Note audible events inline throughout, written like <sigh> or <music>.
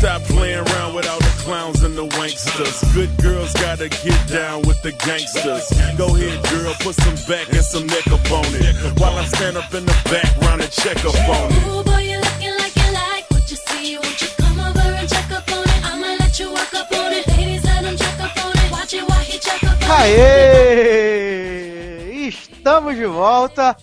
stop playing around with all the clowns and the wanksters. Good girls gotta get down with the gangsters. Go ahead, girl, put some back and some neck up on it. While I stand up in the background and check up on it. Ooh, boy, you're looking like you like what you see. Won't you come over and check up on it? I'ma let you work up on it. Ladies, let him check up on it. Watch it while he check up on it. Aê! Estamos de volta.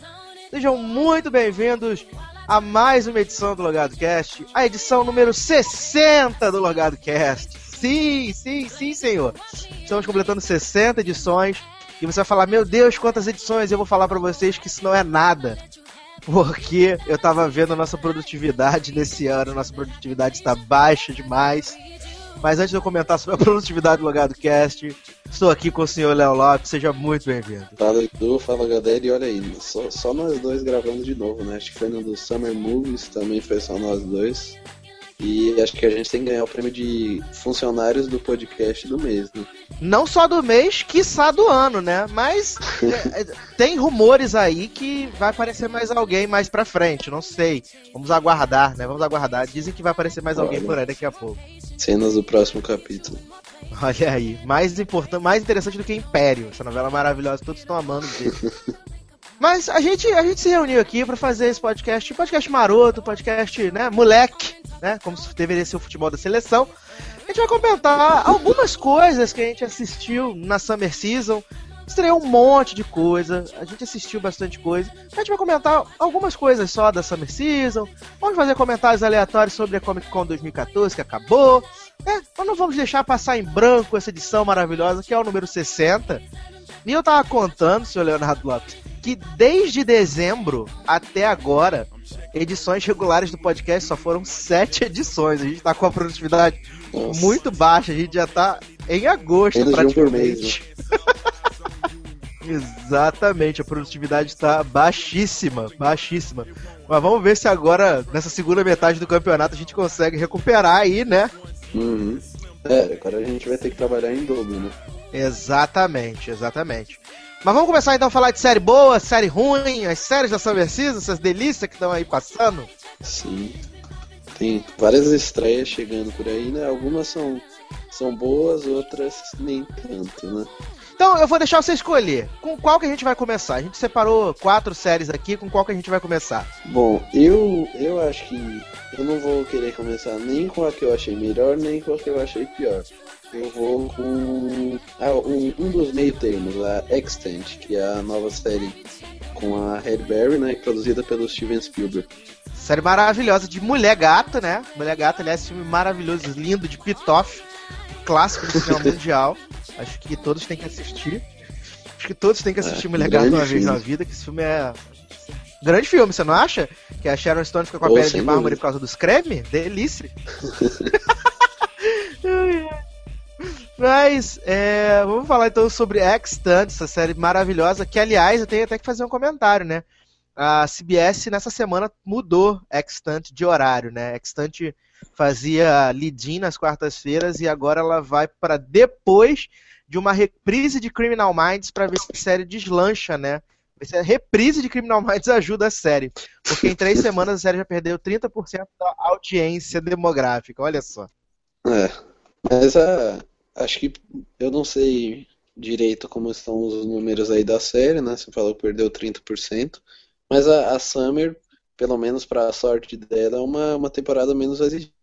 Sejam muito bem-vindos a mais uma edição do Logado Cast, a edição número 60 do Logado Cast. Sim, sim, sim, senhor. Estamos completando 60 edições e você vai falar: "Meu Deus, quantas edições?" Eu vou falar pra vocês que isso não é nada. Porque eu tava vendo a nossa produtividade nesse ano, nossa produtividade está baixa demais. Mas antes de eu comentar sobre a produtividade do Logado Cast, estou aqui com o senhor Léo Lopes, seja muito bem-vindo. Fala Edu, fala galera, e olha aí, só, só nós dois gravando de novo, né? Acho que foi no do Summer Movies, também foi só nós dois. E acho que a gente tem que ganhar o prêmio de funcionários do podcast do mês, né? Não só do mês, quiçá do ano, né? Mas <laughs> é, é, tem rumores aí que vai aparecer mais alguém mais pra frente, não sei. Vamos aguardar, né? Vamos aguardar. Dizem que vai aparecer mais alguém Olha. por aí daqui a pouco. Cenas do próximo capítulo. Olha aí, mais importante, mais interessante do que Império, essa novela maravilhosa, todos estão amando. <laughs> Mas a gente, a gente se reuniu aqui pra fazer esse podcast, podcast maroto, podcast, né, moleque, né, como deveria ser o futebol da seleção. A gente vai comentar algumas coisas que a gente assistiu na Summer Season. Estreou um monte de coisa, a gente assistiu bastante coisa. A gente vai comentar algumas coisas só da Summer Season. Vamos fazer comentários aleatórios sobre a Comic Con 2014 que acabou. É, nós não vamos deixar passar em branco essa edição maravilhosa que é o número 60. E eu tava contando, senhor Leonardo Lopes, que desde dezembro até agora, edições regulares do podcast só foram sete edições. A gente tá com a produtividade Nossa. muito baixa, a gente já tá em agosto Menos de um por mês, praticamente. <laughs> Exatamente, a produtividade está baixíssima, baixíssima. Mas vamos ver se agora, nessa segunda metade do campeonato, a gente consegue recuperar aí, né? Uhum. É, agora a gente vai ter que trabalhar em dobro, né? Exatamente, exatamente. Mas vamos começar então a falar de série boa, série ruim, as séries da Summer Season, essas delícias que estão aí passando. Sim. Tem várias estreias chegando por aí, né? Algumas são, são boas, outras nem tanto, né? Então eu vou deixar você escolher. Com qual que a gente vai começar? A gente separou quatro séries aqui, com qual que a gente vai começar? Bom, eu, eu acho que eu não vou querer começar nem com a que eu achei melhor, nem com a que eu achei pior. Eu vou com ah, um, um dos meio termos, a Extent, que é a nova série com a Halle Berry, né, produzida pelo Steven Spielberg. Série maravilhosa de Mulher Gata, né? Mulher Gata, aliás, filme maravilhoso, lindo, de Pitoff, clássico do cinema <laughs> mundial. Acho que todos têm que assistir. Acho que todos têm que assistir É, Mulher grande uma vez filme. na vida, que esse filme é. Grande filme, você não acha? Que a Sharon Stone fica com a Oh, pele de mármore por causa dos creme? Delícia! <laughs> Mas, é, vamos falar então sobre Extant, essa série maravilhosa, que aliás eu tenho até que fazer um comentário, né? A CBS nessa semana mudou Extant de horário, né? Extant fazia lead-in nas quartas-feiras e agora ela vai para depois de uma reprise de Criminal Minds para ver se a série deslancha, né? A reprise de Criminal Minds <laughs> ajuda a série. Porque em três semanas a série já perdeu 30% da audiência demográfica, olha só. É, mas a, acho que eu não sei direito como estão os números aí da série, né? Você falou que perdeu 30%, mas a, a Summer, pelo menos para a sorte dela, é uma, uma temporada menos exigente,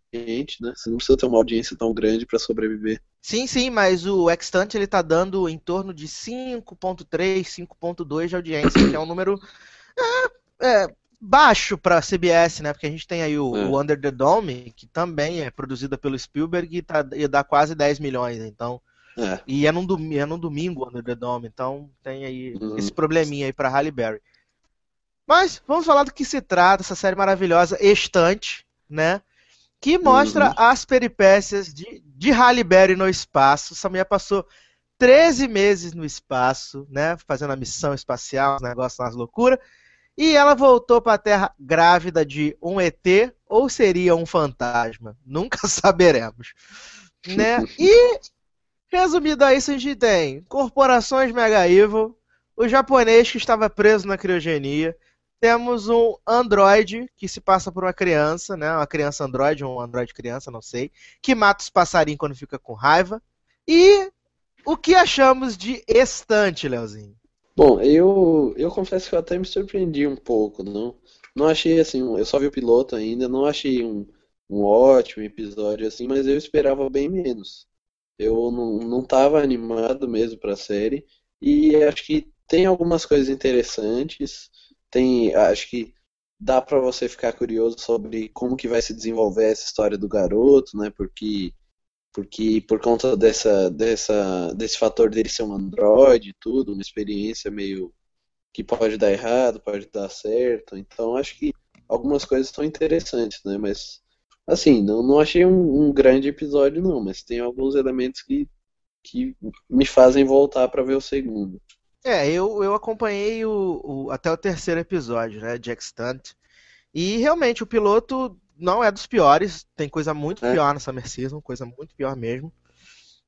né? Você não precisa ter uma audiência tão grande para sobreviver. Sim, sim, mas o Extant ele tá dando em torno de 5.3, 5.2 de audiência, que é um número é, é, baixo para CBS, né? Porque a gente tem aí o, É. o Under the Dome, que também é produzida pelo Spielberg e, tá, e dá quase 10 milhões, então. É, E é num, domi- é num domingo o Under the Dome, então tem aí Uhum. esse probleminha aí pra Halle Berry. Mas vamos falar do que se trata, essa série maravilhosa, Estante, né? Que mostra Uhum. as peripécias de, de Halle Berry no espaço. Essa mulher passou 13 meses no espaço, né? Fazendo a missão espacial, os negócios, umas loucuras. E ela voltou pra Terra grávida de um ET ou seria um fantasma? <laughs> Nunca saberemos. Né? E Resumido a isso, a gente tem corporações mega evil, o japonês que estava preso na criogenia, temos um androide que se passa por uma criança, né? Uma criança androide, um androide criança, não sei, que mata os passarinhos quando fica com raiva. E o que achamos de Estante, Leozinho? Bom, eu, eu confesso que eu até me surpreendi um pouco, não? Não achei assim, eu só vi o piloto ainda, não achei um, um ótimo episódio assim, mas eu esperava bem menos. Eu não, não animado mesmo pra série e acho que tem algumas coisas interessantes, tem, acho que dá pra você ficar curioso sobre como que vai se desenvolver essa história do garoto, né? Porque porque por conta dessa, dessa, desse fator dele ser um androide e tudo, uma experiência meio que pode dar errado, pode dar certo. Então acho que algumas coisas estão interessantes, né? Mas assim, não, não achei um, um grande episódio não, mas tem alguns elementos que, que me fazem voltar para ver o segundo. É, eu, eu acompanhei o, o- até o terceiro episódio, né, de Extant. E realmente o piloto não é dos piores, tem coisa muito É. pior na Summer Season, coisa muito pior mesmo.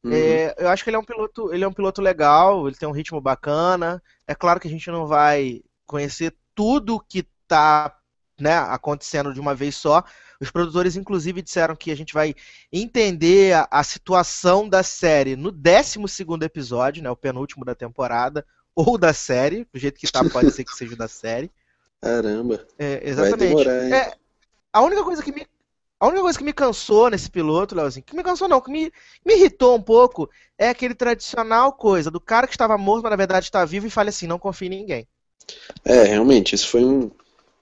Uhum. É, eu acho que ele é um piloto, ele é um piloto legal, ele tem um ritmo bacana. É claro que a gente não vai conhecer tudo que tá, né, acontecendo de uma vez só. Os produtores, inclusive, disseram que a gente vai entender a, a situação da série no 12 segundo episódio, né, o penúltimo da temporada, ou da série, do jeito que tá, pode ser que seja da série. <laughs> Caramba, É, vai exatamente. demorar, hein? É, a única coisa que me, a única coisa que me cansou nesse piloto, Leozinho, que me cansou não, que me, me irritou um pouco, é aquele tradicional coisa do cara que estava morto, mas na verdade está vivo e fala assim, não confia em ninguém. É, realmente, isso foi um-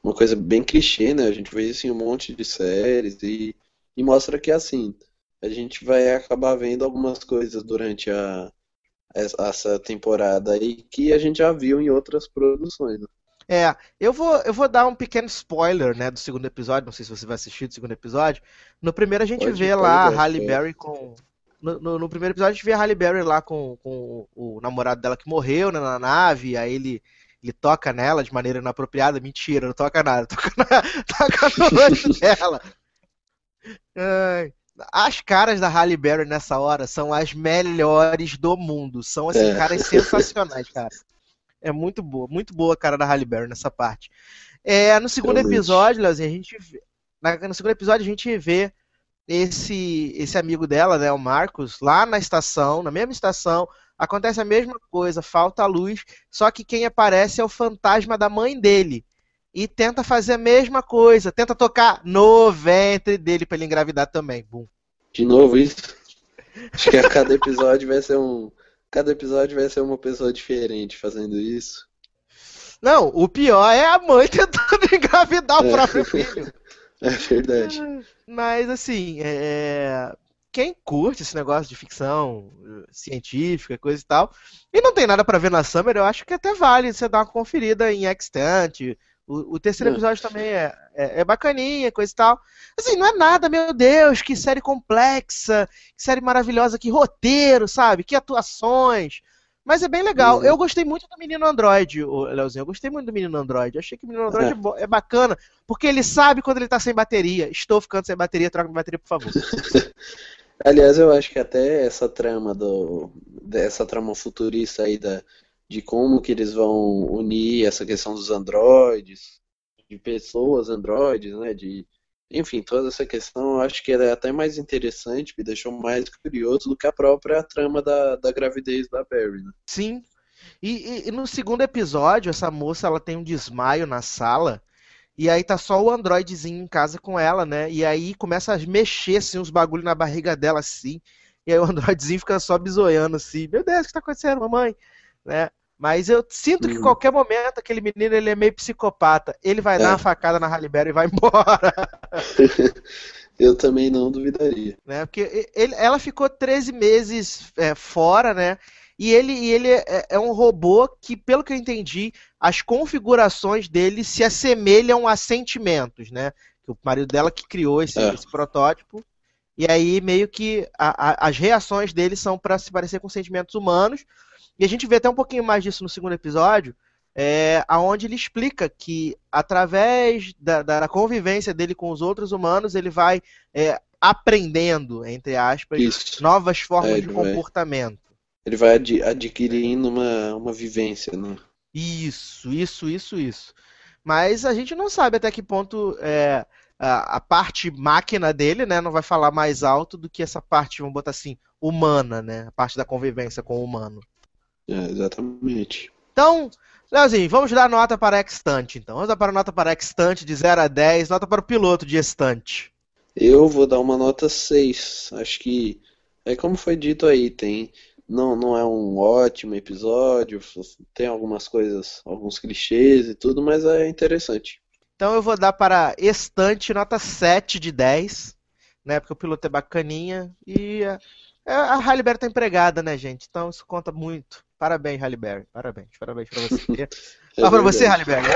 uma coisa bem clichê, né? A gente vê isso em um monte de séries e, e mostra que assim, a gente vai acabar vendo algumas coisas durante a, essa temporada aí que a gente já viu em outras produções. né? É, eu vou, eu vou dar um pequeno spoiler, né, do segundo episódio, não sei se você vai assistir do segundo episódio. No primeiro a gente Pode- vê pode lá a Halle. Berry com... No, no- no primeiro episódio a gente vê a Halle Berry lá com, com o, o namorado dela que morreu, né, na nave, aí ele, ele toca nela de maneira inapropriada. Mentira, não toca nada, <laughs> toca, na, toca no rosto dela. <laughs> Ai. As caras da Halle Berry nessa hora são as melhores do mundo. São, assim, É. caras sensacionais, cara. É muito boa, muito boa a cara da Halle Berry nessa parte. É, no segundo Realmente. episódio, Leozinho, a gente vê, na- no segundo episódio a gente vê esse esse amigo dela, né, o Marcos, lá na estação, na mesma estação, acontece a mesma coisa, falta a luz, só que quem aparece é o fantasma da mãe dele. E tenta fazer a mesma coisa, tenta tocar no ventre dele pra ele engravidar também. Bum. De novo isso. Acho que a cada episódio vai ser um. Cada episódio vai ser uma pessoa diferente fazendo isso. Não, o pior é a mãe <laughs> tentando engravidar o É. próprio filho. <laughs> É verdade. Mas assim, é, quem curte esse negócio de ficção eh, científica, coisa e tal, e não tem nada pra ver na Summer, eu acho que até vale você dar uma conferida em Extant. O, o terceiro episódio também é, é, é bacaninha, coisa e tal. Assim, não é nada, meu Deus, que série complexa, que série maravilhosa, que roteiro, sabe? Que atuações. Mas é bem legal. Uhum. Eu gostei muito do Menino Android, Leozinho. Eu gostei muito do Menino Android. Eu achei que o Menino Android É. é é bacana, porque ele sabe quando ele tá sem bateria. Estou ficando sem bateria, troca minha bateria, por favor. <laughs> Aliás, eu acho que até essa trama do dessa trama futurista aí da de como que eles vão unir essa questão dos androides, de pessoas androides, né, de enfim, toda essa questão, eu acho que ela é até mais interessante, me deixou mais curioso do que a própria trama da, da gravidez da Barry, né? Sim. E, e- e no segundo episódio, essa moça ela tem um desmaio na sala. E aí tá só o androidezinho em casa com ela, né? E aí começa a mexer assim, uns bagulho na barriga dela assim. E aí o androidezinho fica só bisoiando assim. Meu Deus, o que tá acontecendo, mamãe? Né? Mas eu sinto que qualquer momento aquele menino ele é meio psicopata. Ele vai dar É. uma facada na Halle Berry e vai embora. <laughs> Eu também não duvidaria. né? Porque ele, ela ficou 13 meses é, fora, né? E ele, e ele é, é um robô que, pelo que eu entendi, as configurações dele se assemelham a sentimentos, né? O marido dela que criou esse, É. esse protótipo. E aí, meio que a- a- as reações dele são para se parecer com sentimentos humanos. E a gente vê até um pouquinho mais disso no segundo episódio, é, aonde ele explica que através da, da convivência dele com os outros humanos, ele vai é, aprendendo, entre aspas, Isso. novas formas É, de ele vai- comportamento. Ele vai ad- adquirindo uma, uma vivência, né? Isso, isso, isso, isso. Mas a gente não sabe até que ponto é, a, a parte máquina dele, né, não vai falar mais alto do que essa parte, vamos botar assim, humana, né? A parte da convivência com o humano. É, exatamente. Então, Leozinho, vamos dar nota para Extante, então. Vamos dar para nota para Extante de 0 a 10, nota para o piloto de Estante. Eu vou dar uma nota 6. Acho que é como foi dito aí, tem não, não é um ótimo episódio, tem algumas coisas, alguns clichês e tudo, mas é interessante. Então eu vou dar para Estante nota 7 de 10, né? Porque o piloto é bacaninha e a, a Halle Berry tá empregada, né, gente? Então isso conta muito. Parabéns, Halle Berry. Parabéns, parabéns pra você. É <laughs> Ah, pra você, Halle. Berry.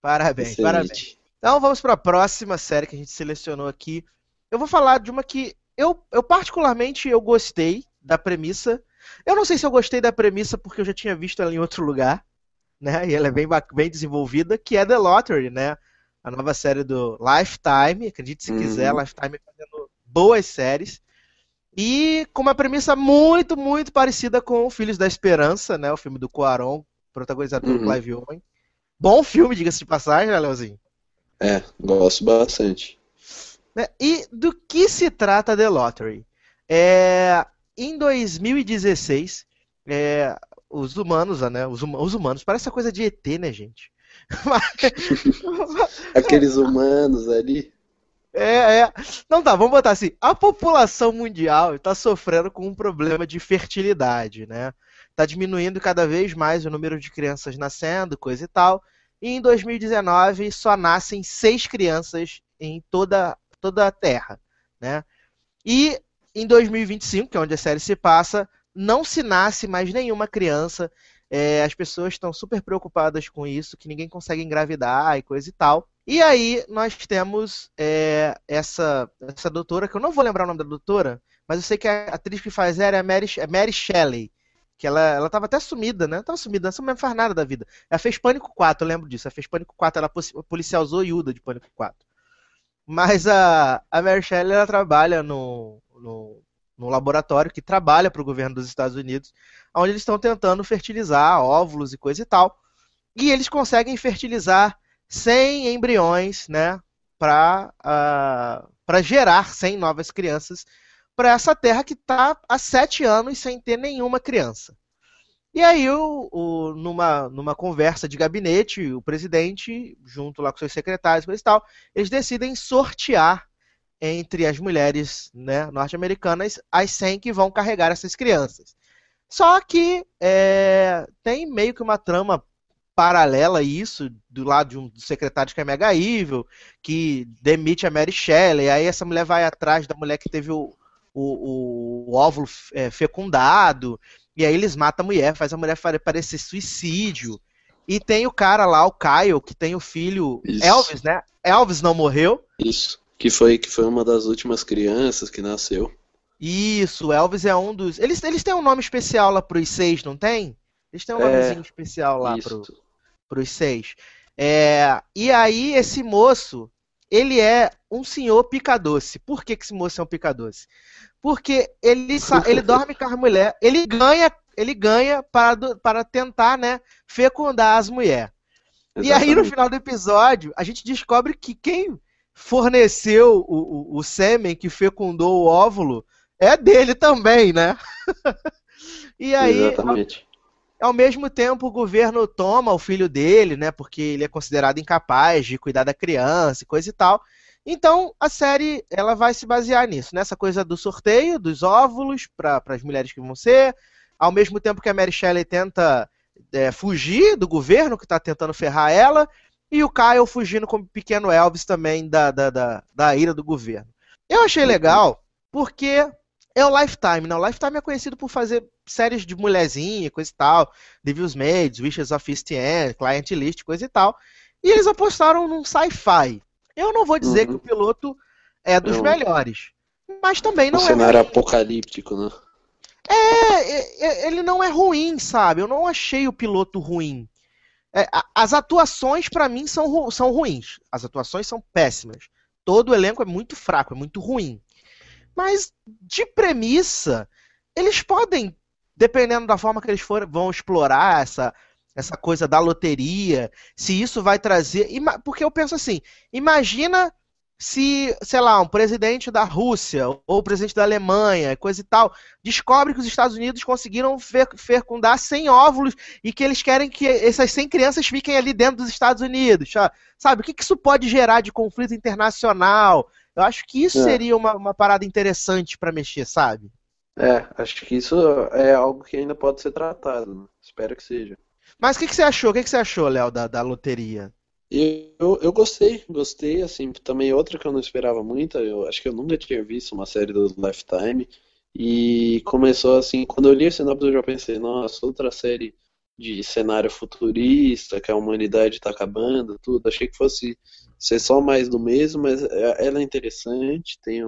Parabéns, Excelente. parabéns. Então vamos para a próxima série que a gente selecionou aqui. Eu vou falar de uma que eu, eu particularmente eu gostei da premissa. Eu não sei se eu gostei da premissa porque eu já tinha visto ela em outro lugar, né? E ela é bem, bem desenvolvida, que é The Lottery, né? A nova série do Lifetime, acredite se Uhum. quiser, Lifetime fazendo boas séries. E com uma premissa muito, muito parecida com Filhos da Esperança, né? O filme do Cuarón, protagonizado pelo Uhum. Clive Owen. Bom filme, diga-se de passagem, né, Leozinho? É, gosto bastante. né? E do que se trata The Lottery? É, em 2016, é, os humanos, né? Os, os humanos, parece a coisa de ET, né, gente? <laughs> <laughs> Aqueles humanos ali. É, é. Não tá, vamos botar assim. A população mundial está sofrendo com um problema de fertilidade, né? Tá diminuindo cada vez mais o número de crianças nascendo, coisa e tal. E em 2019 só nascem seis crianças em toda, toda a Terra, né? E em 2025, que é onde a série se passa, não se nasce mais nenhuma criança. É, as pessoas estão super preocupadas com isso, que ninguém consegue engravidar e coisa e tal. E aí nós temos é, essa, essa doutora, que eu não vou lembrar o nome da doutora, mas eu sei que a atriz que faz ela é Mary, é Mary Shelley. Que ela, ela tava até sumida, né? Tava sumida, não faz nada da vida. Ela fez Pânico 4, eu lembro disso. Ela fez Pânico 4, ela é policial zoiuda de Pânico 4. Mas a, a Mary Shelley, ela trabalha no, no, no laboratório que trabalha para o governo dos Estados Unidos, onde eles estão tentando fertilizar óvulos e coisa e tal. E eles conseguem fertilizar 100 embriões, né, para para gerar 100 novas crianças para essa terra que está há sete anos sem ter nenhuma criança. E aí, o, o- numa, numa conversa de gabinete, o presidente, junto lá com seus secretários e tal, eles decidem sortear entre as mulheres né, norte-americanas as 100 que vão carregar essas crianças. Só que é, tem meio que uma trama paralela a isso, do lado de um dos secretários que é mega evil, que demite a Mary Shelley, aí essa mulher vai atrás da mulher que teve o, o, o óvulo é, fecundado, e aí eles matam a mulher, faz a mulher parecer suicídio. E tem o cara lá, o Kyle, que tem o filho Isso. Elvis, né? Elvis não morreu. Isso. Que foi, que foi uma das últimas crianças que nasceu. Isso, Elvis é um dos. Eles, eles têm um nome especial lá pros seis, não tem? Eles têm um É, nomezinho especial lá pro, Isso. pros seis. É, e aí, esse moço, ele é um senhor picadoce. Por que, que esse moço é um picadoce? Porque ele, <laughs> ele dorme com as mulheres, ele ganha, ele ganha para, para tentar, né, fecundar as mulheres. E aí, no final do episódio, a gente descobre que quem forneceu o, o, o sêmen que fecundou o óvulo é dele também, né? <laughs> e aí, Exatamente. Ao mesmo tempo, o governo toma o filho dele, né? Porque ele é considerado incapaz de cuidar da criança e coisa e tal. Então, a série ela vai se basear nisso, nessa coisa do sorteio dos óvulos para as mulheres que vão ser, ao mesmo tempo que a Mary Shelley tenta é, fugir do governo que está tentando ferrar ela, e o Kyle fugindo com o pequeno Elvis também da, da, da, da ira do governo. Eu achei legal porque é o Lifetime, né? O Lifetime é conhecido por fazer séries de mulherzinha, coisa e tal, Devil's Maids, Wishes of East End, Client List, coisa e tal. E eles apostaram num sci-fi. Eu não vou dizer Uhum. que o piloto é dos Não. melhores, mas também Um não é cenário ruim. apocalíptico, né? É, é, é, ele não é ruim, sabe? Eu não achei o piloto ruim. É, as atuações, pra mim, são, ru- são ruins. As atuações são péssimas. Todo o elenco é muito fraco, é muito ruim. Mas, de premissa, eles podem dependendo da forma que eles for, vão explorar essa, essa coisa da loteria, se isso vai trazer. Porque eu penso assim: imagina se, sei lá, um presidente da Rússia ou o presidente da Alemanha, coisa e tal, descobre que os Estados Unidos conseguiram fe- fecundar 100 óvulos e que eles querem que essas 100 crianças fiquem ali dentro dos Estados Unidos, sa- sabe? O que que isso pode gerar de conflito internacional? Eu acho que isso É. seria uma, uma parada interessante pra mexer, sabe? É, acho que isso é algo que ainda pode ser tratado, né? Espero que seja. Mas o que, que você achou? O que, que você achou, Léo, da, da loteria? Eu, eu gostei, gostei, assim, também outra que eu não esperava muito, eu acho que eu nunca tinha visto uma série do Lifetime, e começou assim, quando eu li a sinopse eu já pensei, nossa, outra série de cenário futurista, que a humanidade tá acabando, tudo, achei que fosse ser só mais do mesmo, mas é- ela é interessante, tem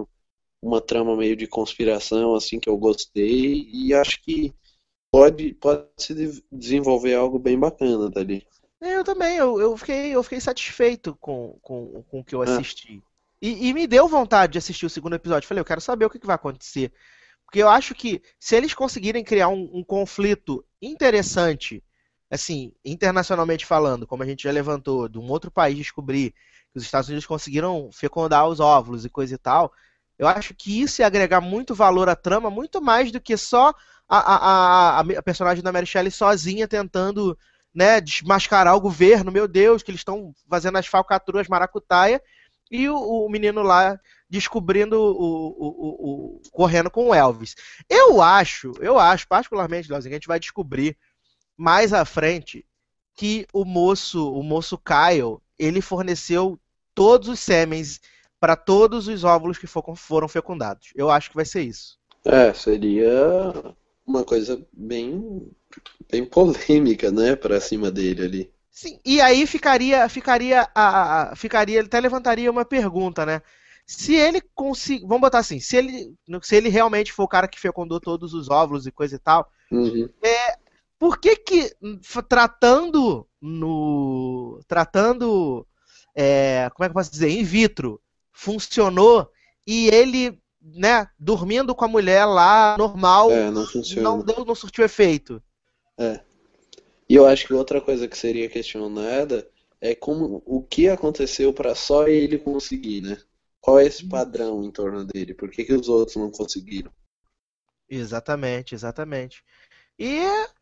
uma trama meio de conspiração, assim, que eu gostei, e acho que pode, pode se de- desenvolver algo bem bacana dali. É, Eu também, eu, eu fiquei, eu fiquei satisfeito com, com, com o que eu É. assisti. E, e me deu vontade de assistir o segundo episódio. Falei, eu quero saber o que, que vai acontecer. Porque eu acho que se eles conseguirem criar um, um conflito interessante, assim, internacionalmente falando, como a gente já levantou, de um outro país descobrir que os Estados Unidos conseguiram fecundar os óvulos e coisa e tal, eu acho que isso ia agregar muito valor à trama, muito mais do que só a, a, a, a personagem da Mary Shelley sozinha tentando né, desmascarar o governo, meu Deus, que eles estão fazendo as falcatruas maracutaia, e o, o menino lá descobrindo o, o, o- correndo com o Elvis. Eu acho, eu acho, particularmente, Leozinho, que a gente vai descobrir mais à frente que o moço, o moço Kyle, ele forneceu todos os sêmens para todos os óvulos que for- foram fecundados. Eu acho que vai ser isso. É, seria uma coisa bem, bem polêmica, né, pra cima dele ali. Sim, e aí ficaria, ficaria, a, ficaria, ele até levantaria uma pergunta, né? Se ele conseguir, vamos botar assim, se ele, se ele realmente for o cara que fecundou todos os óvulos e coisa e tal, Uhum. por que que f- tratando no, tratando, é, como é que eu posso dizer, in vitro, funcionou e ele, né, dormindo com a mulher lá normal, É, não funciona. não deu, não surtiu efeito? E eu acho que outra coisa que seria questionada é como o que aconteceu pra só ele conseguir, né? Qual é esse padrão em torno dele? Por que que os outros não conseguiram? Exatamente, exatamente. E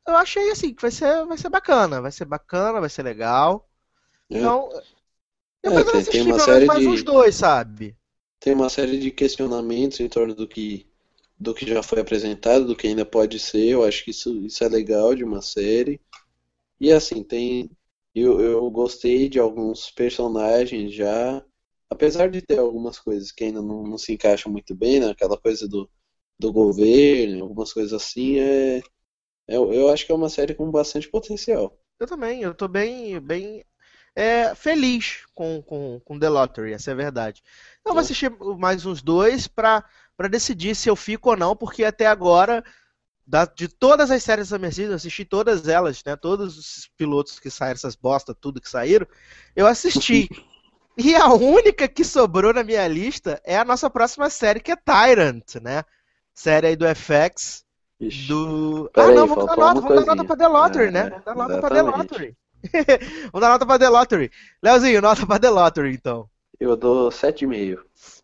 eu achei assim que vai ser, vai ser bacana, vai ser bacana, vai ser legal. né? Então, É, eu pretendo tem- tem uma série mais de- uns dois, sabe? Tem uma série de questionamentos em torno do que do que já foi apresentado, do que ainda pode ser. Eu acho que isso, isso é legal de uma série. E assim, tem eu, eu gostei de alguns personagens já, apesar de ter algumas coisas que ainda não, não se encaixam muito bem, né? Aquela coisa do, do governo, algumas coisas assim, é, eu, eu acho que é uma série com bastante potencial. Eu também, eu tô bem, bem é, feliz com, com, com The Lottery, essa é a verdade. Eu vou É. assistir mais uns dois pra, pra decidir se eu fico ou não, porque até agora, da- de todas as séries da Mercedes, eu assisti todas elas, né? Todos os pilotos que saíram, essas bosta, tudo que saíram, eu assisti. <laughs> E a única que sobrou na minha lista é a nossa próxima série, que é Tyrant, né? Série aí do FX. Ixi. Do. Ah, aí, não, vamos dar nota, vamos dar nota coisinha. pra The Lottery, É, né? é, Vamos dar nota pra The exatamente. Lottery. <laughs> vamos dar nota pra The Lottery. Leozinho, nota pra The Lottery, então. Eu dou 7,5.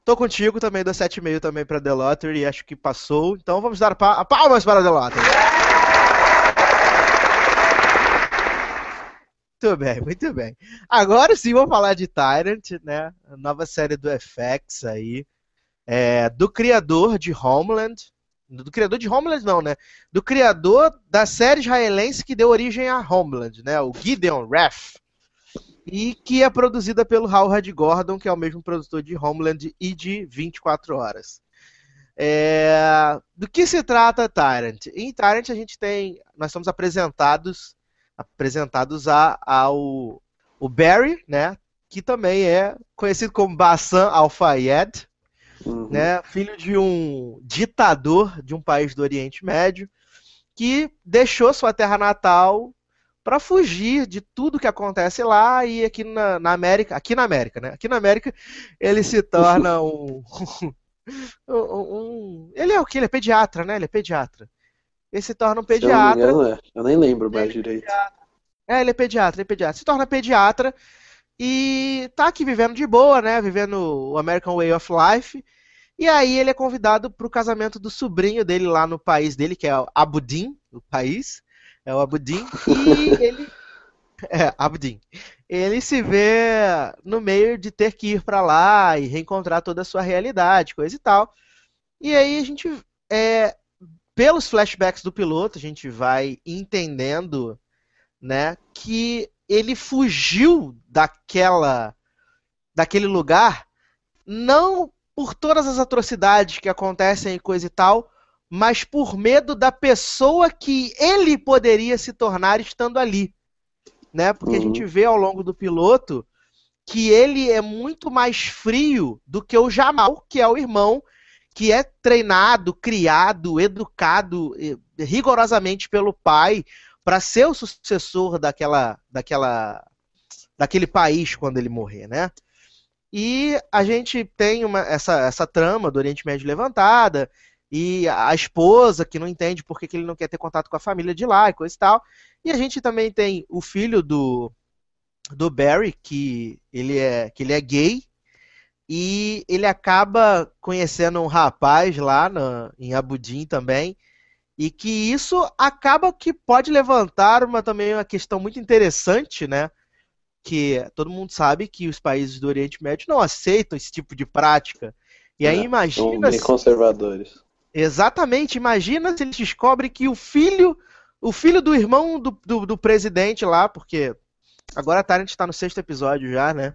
Tô contigo também, dou 7,5 também pra The Lottery, acho que passou. Então vamos dar pa- palmas para The Lottery. Muito bem, muito bem. Agora sim vou falar de Tyrant, né? Nova série do FX aí. É, do criador de Homeland. Do criador de Homeland, não, né? Do criador da série israelense que deu origem a Homeland, né? O Gideon Raff. E que é produzida pelo Howard Gordon, que é o mesmo produtor de Homeland e de 24 Horas. É, Do que se trata Tyrant? Em Tyrant a gente tem. Nós somos apresentados apresentados a, ao o Barry, né? Que também é conhecido como Bassan Al-Fayed, Uhum. né? Filho de um ditador de um país do Oriente Médio que deixou sua terra natal para fugir de tudo que acontece lá e aqui na, na América, aqui na América, né? Aqui na América ele se <laughs> torna um, um- um- ele é o que? Ele é pediatra, né? Ele é pediatra. ele se torna um Se eu pediatra. engano, é. Eu nem lembro mais direito. É, ele é pediatra, ele é pediatra. Se torna pediatra e tá aqui vivendo de boa, né? Vivendo o American Way of Life. E aí ele é convidado pro casamento do sobrinho dele lá no país dele, que é o Abudin, o país. É o Abudin. E <laughs> ele. É, Abudin. Ele se vê no meio de ter que ir pra lá e reencontrar toda a sua realidade, coisa e tal. E aí a gente. É, pelos flashbacks do piloto, a gente vai entendendo né, que ele fugiu daquela daquele lugar não por todas as atrocidades que acontecem e coisa e tal, mas por medo da pessoa que ele poderia se tornar estando ali, né? Porque a Uhum. gente vê ao longo do piloto que ele é muito mais frio do que o Jamal, que é o irmão que é treinado, criado, educado eh, rigorosamente pelo pai para ser o sucessor daquela, daquela, daquele país quando ele morrer, né? E a gente tem uma, essa, essa trama do Oriente Médio levantada e a esposa que não entende por que, que ele não quer ter contato com a família de lá e coisa e tal. E a gente também tem o filho do, do Barry que ele é que ele é gay e ele acaba conhecendo um rapaz lá na, em Abudim também e que isso acaba que pode levantar uma também uma questão muito interessante, né? Que todo mundo sabe que os países do Oriente Médio não aceitam esse tipo de prática. E aí É, São imagina bem se- conservadores. Exatamente, imagina se eles descobrem que o filho, o filho do irmão do, do, do presidente lá, porque agora a Tarant está no sexto episódio já, né?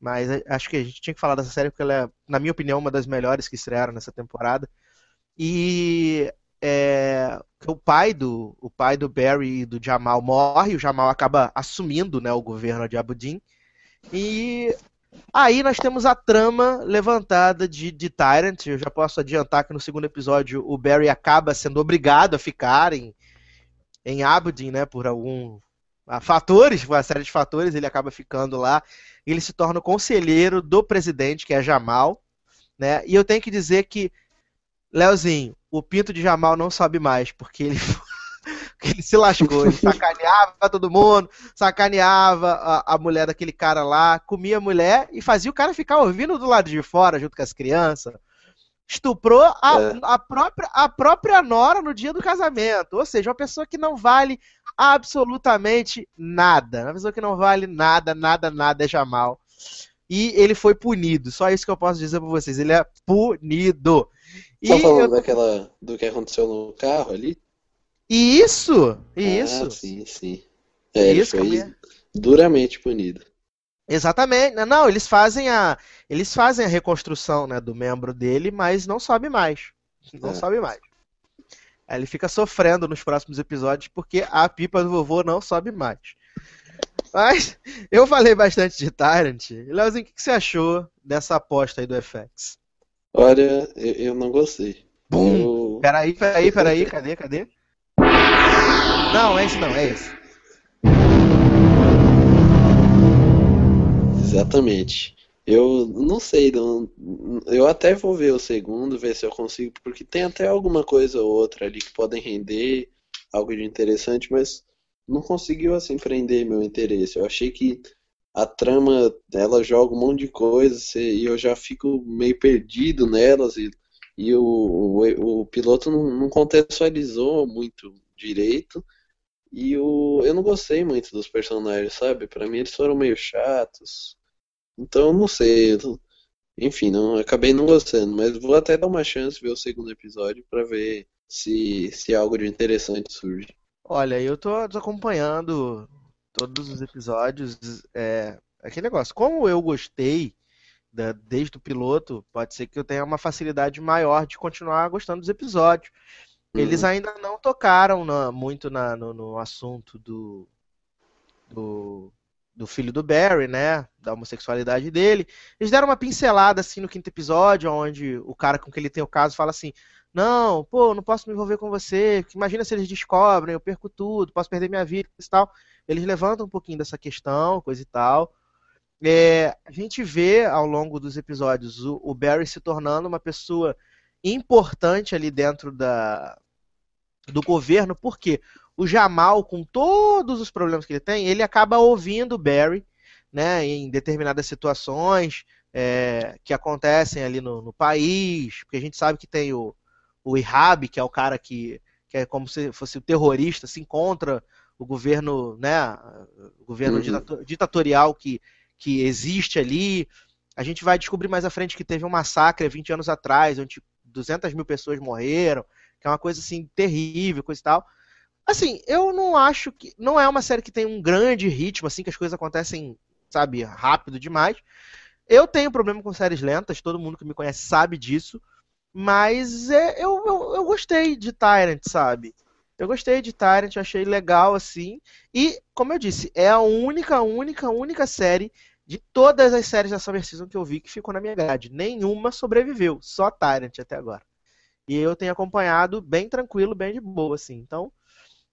Mas acho que a gente tinha que falar dessa série porque ela é, na minha opinião, uma das melhores que estrearam nessa temporada. E é, o pai do o pai do Barry e do Jamal morre, o Jamal acaba assumindo, né, o governo de Abudim. E Aí nós temos a trama levantada de, de Tyrant. Eu já posso adiantar que no segundo episódio o Barry acaba sendo obrigado a ficar em, em Aberdeen, né? Por algum ah, fatores, uma série de fatores, ele acaba ficando lá. Ele se torna o conselheiro do presidente, que é Jamal. Né? E eu tenho que dizer que, Leozinho, o pinto de Jamal não sobe mais, porque ele, <laughs> ele se lascou. Ele sacaneava todo mundo, sacaneava a, a mulher daquele cara lá, comia a mulher e fazia o cara ficar ouvindo do lado de fora, junto com as crianças. Estuprou a, É. a própria, a própria nora no dia do casamento. Ou seja, uma pessoa que não vale absolutamente nada. Uma pessoa que não vale nada, nada, nada é Jamal. E ele foi punido. Só isso que eu posso dizer pra vocês. Ele é punido. E, Tá falando eu- daquela, do que aconteceu no carro ali? e isso, e isso. Ah, sim, sim. É, ele Isso, foi como duramente punido. Exatamente. Não, eles fazem a eles fazem a reconstrução, né, do membro dele, mas não sobe mais. Não É. sobe mais. Aí Ele fica sofrendo nos próximos episódios porque a pipa do vovô não sobe mais. Mas eu falei bastante de Tyrant. Leozinho, o que você achou dessa aposta aí do FX? Olha, eu, eu não gostei. Bum! Eu- Peraí, peraí, peraí, cadê, cadê? Não, é esse não, é esse. Exatamente. Eu não sei, não- eu até vou ver o segundo, ver se eu consigo, porque tem até alguma coisa ou outra ali que podem render algo de interessante, mas não conseguiu assim prender meu interesse. Eu achei que a trama, ela joga um monte de coisa se- e eu já fico meio perdido nelas e, e o, o, o piloto não, não contextualizou muito direito. E o, eu não gostei muito dos personagens, sabe? Pra mim eles foram meio chatos. Então, não sei. eu- Enfim, não, acabei não gostando, mas vou até dar uma chance ver o segundo episódio pra ver se, se algo de interessante surge. Olha, eu tô acompanhando todos os episódios. É, aquele negócio, como eu gostei da- desde o piloto, pode ser que eu tenha uma facilidade maior de continuar gostando dos episódios. Eles Uhum. ainda não tocaram na- muito na- no, no assunto do, do, do filho do Barry, né? Da homossexualidade dele. Eles deram uma pincelada assim no quinto episódio, onde o cara com quem ele tem o caso fala assim: Não, pô, não posso me envolver com você. Imagina se eles descobrem, eu perco tudo, posso perder minha vida e tal. Eles levantam um pouquinho dessa questão, coisa e tal. É, a gente vê ao longo dos episódios o, o Barry se tornando uma pessoa importante ali dentro da, do governo, porque o Jamal, com todos os problemas que ele tem, ele acaba ouvindo o Barry, né, em determinadas situações é, que acontecem ali no, no, país, porque a gente sabe que tem o, o Ihab, que é o cara que, que é como se fosse o terrorista, se encontra o governo, né, o governo uhum. ditatorial que, que existe ali. A gente vai descobrir mais à frente que teve um massacre há 20 anos atrás, onde 200 mil pessoas morreram, que é uma coisa assim terrível, coisa e tal. Assim, eu não acho que. Não é uma série que tem um grande ritmo, assim, que as coisas acontecem, sabe, rápido demais. Eu tenho problema com séries lentas, todo mundo que me conhece sabe disso. Mas é, eu, eu, eu gostei de Tyrant, sabe? Eu gostei de Tyrant, achei legal assim. E, como eu disse, é a única, única, única série de todas as séries da Summer Season que eu vi que ficou na minha grade. Nenhuma sobreviveu, só Tyrant até agora. E eu tenho acompanhado bem tranquilo, bem de boa, assim. Então,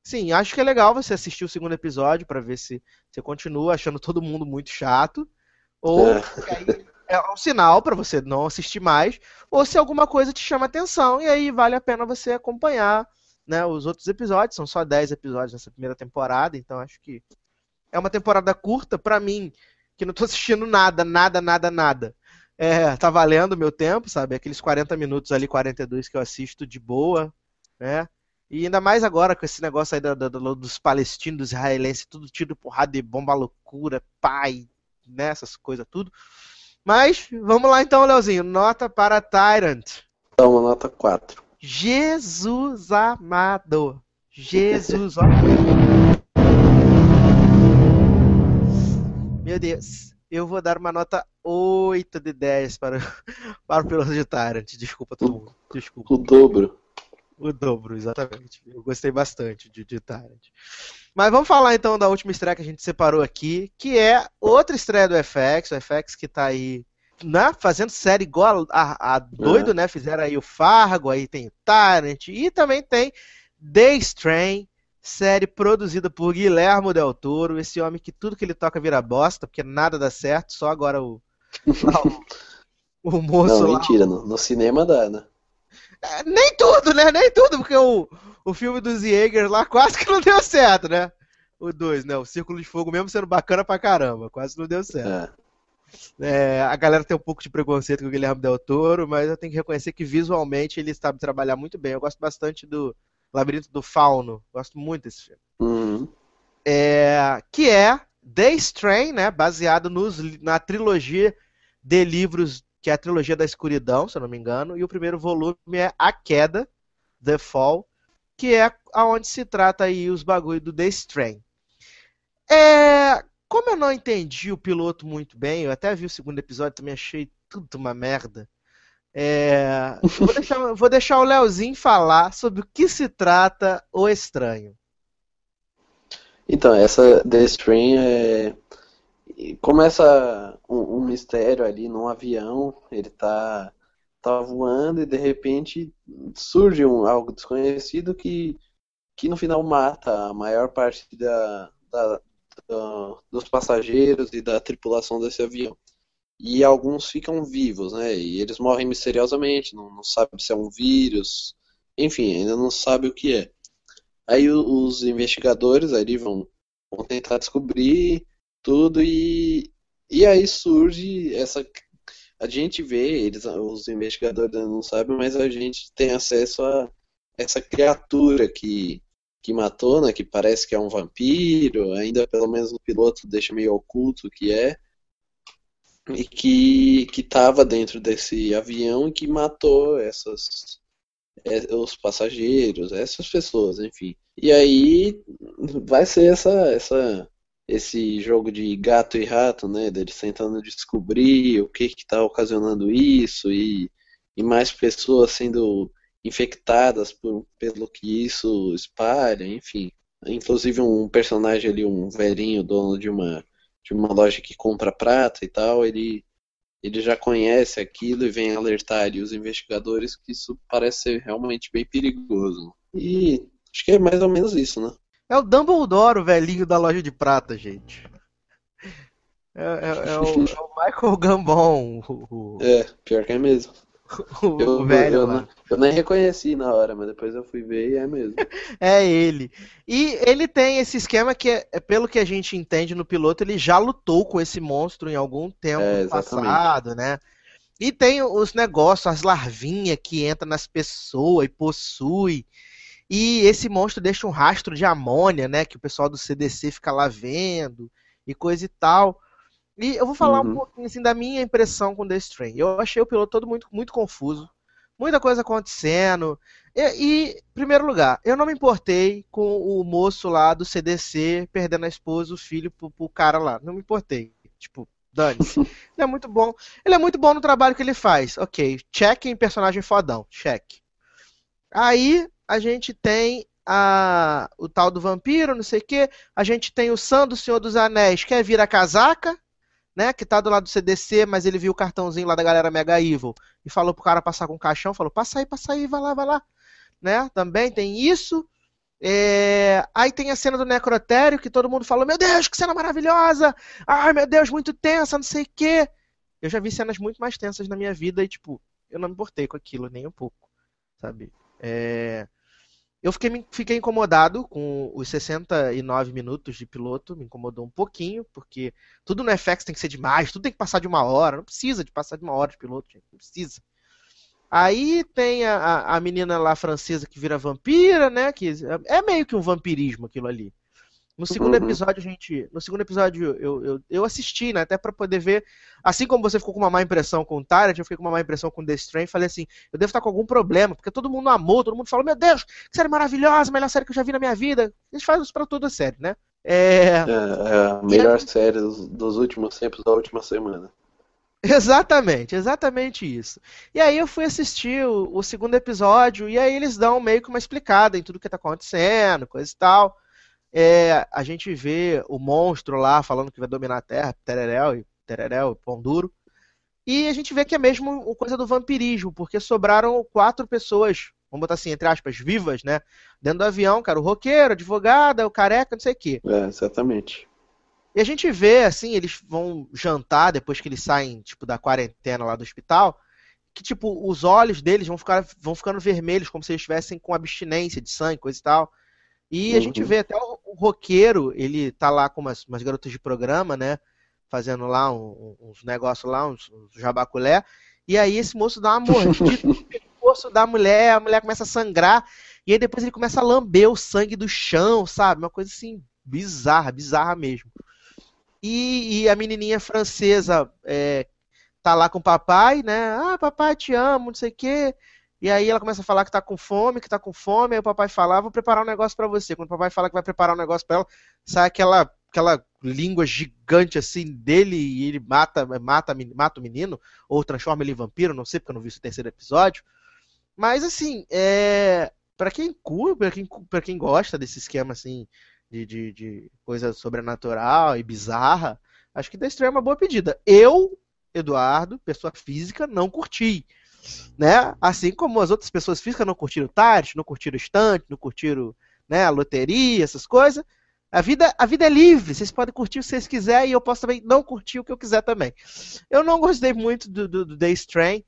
sim, acho que é legal você assistir o segundo episódio para ver se você continua achando todo mundo muito chato. Ou é, é um sinal para você não assistir mais. Ou se alguma coisa te chama atenção, e aí vale a pena você acompanhar né, os outros episódios. São só 10 episódios nessa primeira temporada, então acho que é uma temporada curta para mim, que não tô <laughs> assistindo nada, nada, nada, nada. É, tá valendo o meu tempo, sabe? Aqueles 40 minutos ali, 42 que eu assisto de boa, né? E ainda mais agora com esse negócio aí do, do, dos palestinos, dos israelenses, tudo tiro porrada de bomba loucura, pai, né? Essas coisas tudo. Mas, vamos lá então, Leozinho. Nota para Tyrant. Então, nota 4. Jesus amado. Jesus, ó. Meu Deus. Eu vou dar uma nota 8 de 10 para, <laughs> para o piloto de Tyrant. Desculpa todo mundo. Desculpa. O dobro. O dobro, exatamente. Eu gostei bastante de, de Tyrant. Mas vamos falar então da última estreia que a gente separou aqui, que é outra estreia do FX, o FX que está aí né, fazendo série igual a, a doido, é. né? Fizeram aí o Fargo, aí tem o Tyrant e também tem The Strain, série produzida por Guilhermo Del Toro, esse homem que tudo que ele toca vira bosta, porque nada dá certo, só agora o o, <laughs> o moço Não, mentira, lá, no, no cinema dá, né? É, nem tudo, né? Nem tudo, porque o, o filme dos Jaeger lá quase que não deu certo, né? O 2, né? O Círculo de Fogo, mesmo sendo bacana pra caramba, quase não deu certo. É. É, a galera tem um pouco de preconceito com o Guilherme Del Toro, mas eu tenho que reconhecer que visualmente ele sabe trabalhar muito bem. Eu gosto bastante do Labirinto do Fauno, gosto muito desse filme. Uhum. É, que é The Strain, né? Baseado nos, na trilogia de livros que é a trilogia da escuridão, se eu não me engano, e o primeiro volume é A Queda, The Fall, que é aonde se trata aí os bagulho do The Strain. É, como eu não entendi o piloto muito bem, eu até vi o segundo episódio, também achei tudo uma merda. É, vou, deixar, vou deixar o Leozinho falar sobre o que se trata o estranho. Então, essa The Strain é, começa um, um, mistério ali num avião, ele tá, tá voando e de repente surge um, algo desconhecido que, que no final mata a maior parte da, da, da, dos passageiros e da tripulação desse avião. E alguns ficam vivos, né? E eles morrem misteriosamente, não, não sabe se é um vírus, enfim, ainda não sabe o que é. Aí os investigadores ali vão, vão tentar descobrir tudo e, e aí surge essa a gente vê eles os investigadores não sabem mas a gente tem acesso a essa criatura que que matou né que parece que é um vampiro ainda pelo menos no piloto deixa meio oculto o que é e que que estava dentro desse avião e que matou essas é, os passageiros essas pessoas enfim. E aí vai ser essa essa esse jogo de gato e rato, né? Deles tentando descobrir o que está ocasionando isso e, e mais pessoas sendo infectadas por, pelo que isso espalha, enfim. Inclusive um personagem ali, um velhinho, dono de uma, de uma loja que compra prata e tal, ele, ele já conhece aquilo e vem alertar ali os investigadores que isso parece ser realmente bem perigoso. E acho que é mais ou menos isso, né? É o Dumbledore, o velhinho da loja de prata, gente. É, é, é, o, é o, Michael Gambon. O, é, pior que é mesmo. o, Eu, o velho eu, não- eu nem reconheci na hora, mas depois eu fui ver e é mesmo. <laughs> É ele. E ele tem esse esquema que, é, é pelo que a gente entende no piloto, ele já lutou com esse monstro em algum tempo É, passado, né? E tem os negócios, as larvinhas que entram nas pessoas e possui. E esse monstro deixa um rastro de amônia, né? Que o pessoal do CDC fica lá vendo e coisa e tal. E eu vou falar um Uhum. pouquinho assim, da minha impressão com The Strain. Eu achei o piloto todo muito, muito confuso. Muita coisa acontecendo. E, e, em primeiro lugar, eu não me importei com o moço lá do CDC perdendo a esposa, o filho pro, pro cara lá. Não me importei. Tipo, dane-se. <laughs> ele é muito bom. Ele é muito bom no trabalho que ele faz. Ok, check em personagem fodão. Check. Aí a gente tem a, o tal do vampiro, não sei o quê. A gente tem o Sam do Senhor dos Anéis, que é vira casaca, né? Que tá do lado do CDC, mas ele viu o cartãozinho lá da galera Mega Evil e falou pro cara passar com o caixão, falou, passa aí, passa aí, vai lá, vai lá. Né? Também tem isso. É, Aí tem a cena do necrotério que todo mundo falou, meu Deus, que cena maravilhosa! Ai, meu Deus, muito tensa, não sei o quê. Eu já vi cenas muito mais tensas na minha vida e, tipo, eu não me importei com aquilo nem um pouco, sabe? É, Eu fiquei, fiquei incomodado com os 69 minutos de piloto, me incomodou um pouquinho, porque tudo no FX tem que ser demais, tudo tem que passar de uma hora, não precisa de passar de uma hora de piloto, gente, não precisa. Aí tem a, a- menina lá francesa que vira vampira, né? Que é meio que um vampirismo aquilo ali. No segundo Uhum. episódio, a gente. No segundo episódio, eu, eu, eu assisti, né? Até pra poder ver. Assim como você ficou com uma má impressão com o Tyrant, eu fiquei com uma má impressão com The Strain. Falei assim: eu devo estar com algum problema, porque todo mundo amou, todo mundo falou: Meu Deus, que série maravilhosa, melhor série que eu já vi na minha vida. Eles fazem isso pra toda série, né? É. É, é a melhor série dos, dos últimos tempos da última semana. <laughs> Exatamente, exatamente isso. E aí eu fui assistir o, o segundo episódio, e aí eles dão meio que uma explicada em tudo que tá acontecendo, coisa e tal. É, a gente vê o monstro lá falando que vai dominar a Terra, Tererel e Tererel, Pão Duro. E a gente vê que é mesmo coisa do vampirismo, porque sobraram quatro pessoas, vamos botar assim, entre aspas, vivas, né? Dentro do avião, cara, o roqueiro, a advogada, o careca, não sei o quê. É, exatamente. E a gente vê, assim, eles vão jantar depois que eles saem, tipo, da quarentena lá do hospital, que, tipo, os olhos deles vão, ficar, vão ficando vermelhos, como se eles estivessem com abstinência de sangue, coisa e tal. E a Uhum. gente vê até o, o roqueiro, ele tá lá com umas, umas garotas de programa, né? Fazendo lá um- um- uns negócios lá, uns, uns jabaculé. E aí esse moço dá uma <laughs> mordida no pescoço da mulher, a mulher começa a sangrar. E aí depois ele começa a lamber o sangue do chão, sabe? Uma coisa assim, bizarra, bizarra mesmo. E, e a menininha francesa é, tá lá com o papai, né? Ah, papai, te amo, não sei o quê. E aí ela começa a falar que tá com fome, que tá com fome. Aí o papai fala, ah, vou preparar um negócio pra você. Quando o papai fala que vai preparar um negócio pra ela, sai aquela, aquela língua gigante assim dele e ele mata, mata, mata o menino, ou transforma ele em vampiro, não sei, porque eu não vi esse terceiro episódio. Mas assim, é. Pra quem curte, pra quem, quem gosta desse esquema assim, de, de, de coisa sobrenatural e bizarra, acho que The Stray é uma boa pedida. Eu, Eduardo, pessoa física, não curti. Né? Assim como as outras pessoas físicas não curtiram Tart, não curtiram estante, não curtiram né, loteria, essas coisas. A vida, a vida é livre, vocês podem curtir o que vocês quiserem e eu posso também não curtir o que eu quiser também. Eu não gostei muito do, do, do Strain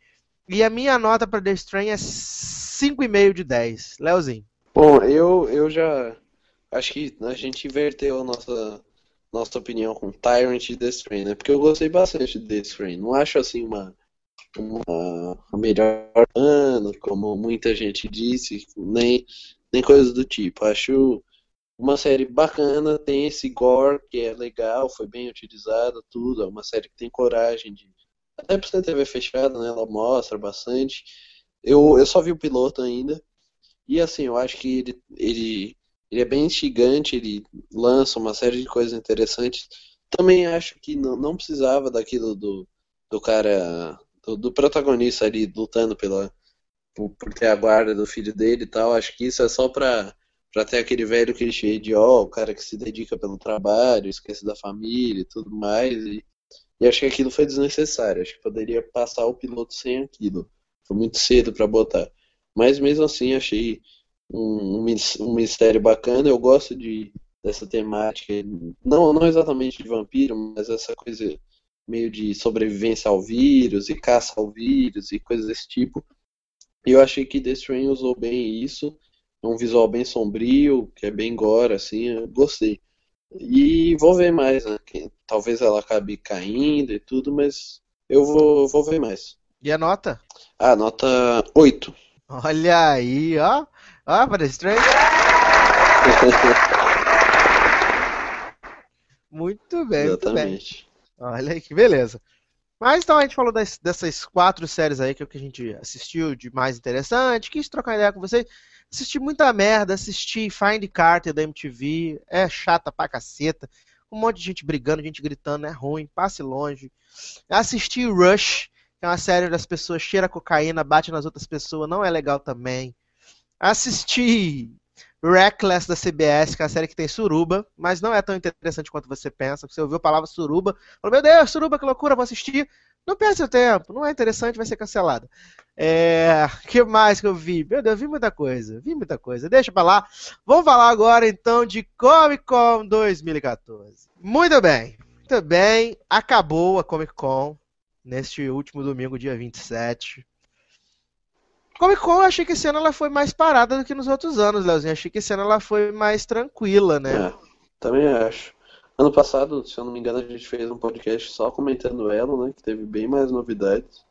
e a minha nota para The Strain é 5,5 de 10. Leozinho. Bom, eu, eu já acho que a gente inverteu a nossa, nossa opinião com Tyrant e The Strain, né? Porque eu gostei bastante de The Strain. Não acho assim uma, a melhor ano, como muita gente disse, nem, nem coisa do tipo. Acho uma série bacana, tem esse gore que é legal, foi bem utilizado, tudo. É uma série que tem coragem de. Até pra ser TV fechada, né? Ela mostra bastante. Eu, eu só vi o piloto ainda. E assim, eu acho que ele, ele, ele é bem instigante, ele lança uma série de coisas interessantes. Também acho que não, não precisava daquilo do, do cara, do, do protagonista ali lutando pela, por, por ter a guarda do filho dele e tal. Acho que isso é só pra, pra ter aquele velho clichê de, ó, o cara que se dedica pelo trabalho, esquece da família e tudo mais. E, e acho que aquilo foi desnecessário. Acho que poderia passar o piloto sem aquilo. Foi muito cedo pra botar. Mas mesmo assim achei um, um mistério bacana. Eu gosto de dessa temática, não, não exatamente de vampiro, mas essa coisa meio de sobrevivência ao vírus e caça ao vírus e coisas desse tipo. E eu achei que The Strain usou bem isso. É um visual bem sombrio, que é bem gore, assim, eu gostei. E vou ver mais, né? Talvez ela acabe caindo e tudo, mas eu vou, vou ver mais. E a nota? Ah, nota 8. Olha aí, ó. Ó, para Strange. <laughs> Muito bem, muito bem. Olha aí que beleza. Mas então a gente falou das- dessas quatro séries aí que, é o que a gente assistiu de mais interessante. Quis trocar ideia com vocês. Assisti muita merda, assisti Find Carter da MTV. É chata pra caceta. Um monte de gente brigando, gente gritando, é ruim, passe longe. Assisti Rush, que é uma série onde as pessoas cheiram cocaína, bate nas outras pessoas, não é legal também. Assisti Reckless da CBS, que é a série que tem suruba, mas não é tão interessante quanto você pensa. Você ouviu a palavra suruba, falou, meu Deus, suruba, que loucura, vou assistir. Não perde seu tempo, não é interessante, vai ser cancelada. É, que mais que eu vi? Meu Deus, vi muita coisa, vi muita coisa. Deixa pra lá. Vamos falar agora então de Comic Con 2014. Muito bem, muito bem. Acabou a Comic Con neste último domingo, dia 27. Comic Con, eu achei que esse ano ela foi mais parada do que nos outros anos, Leozinho. Achei que esse ano ela foi mais tranquila, né? É, também acho. Ano passado, se eu não me engano, a gente fez um podcast só comentando ela, né? Que teve bem mais novidades.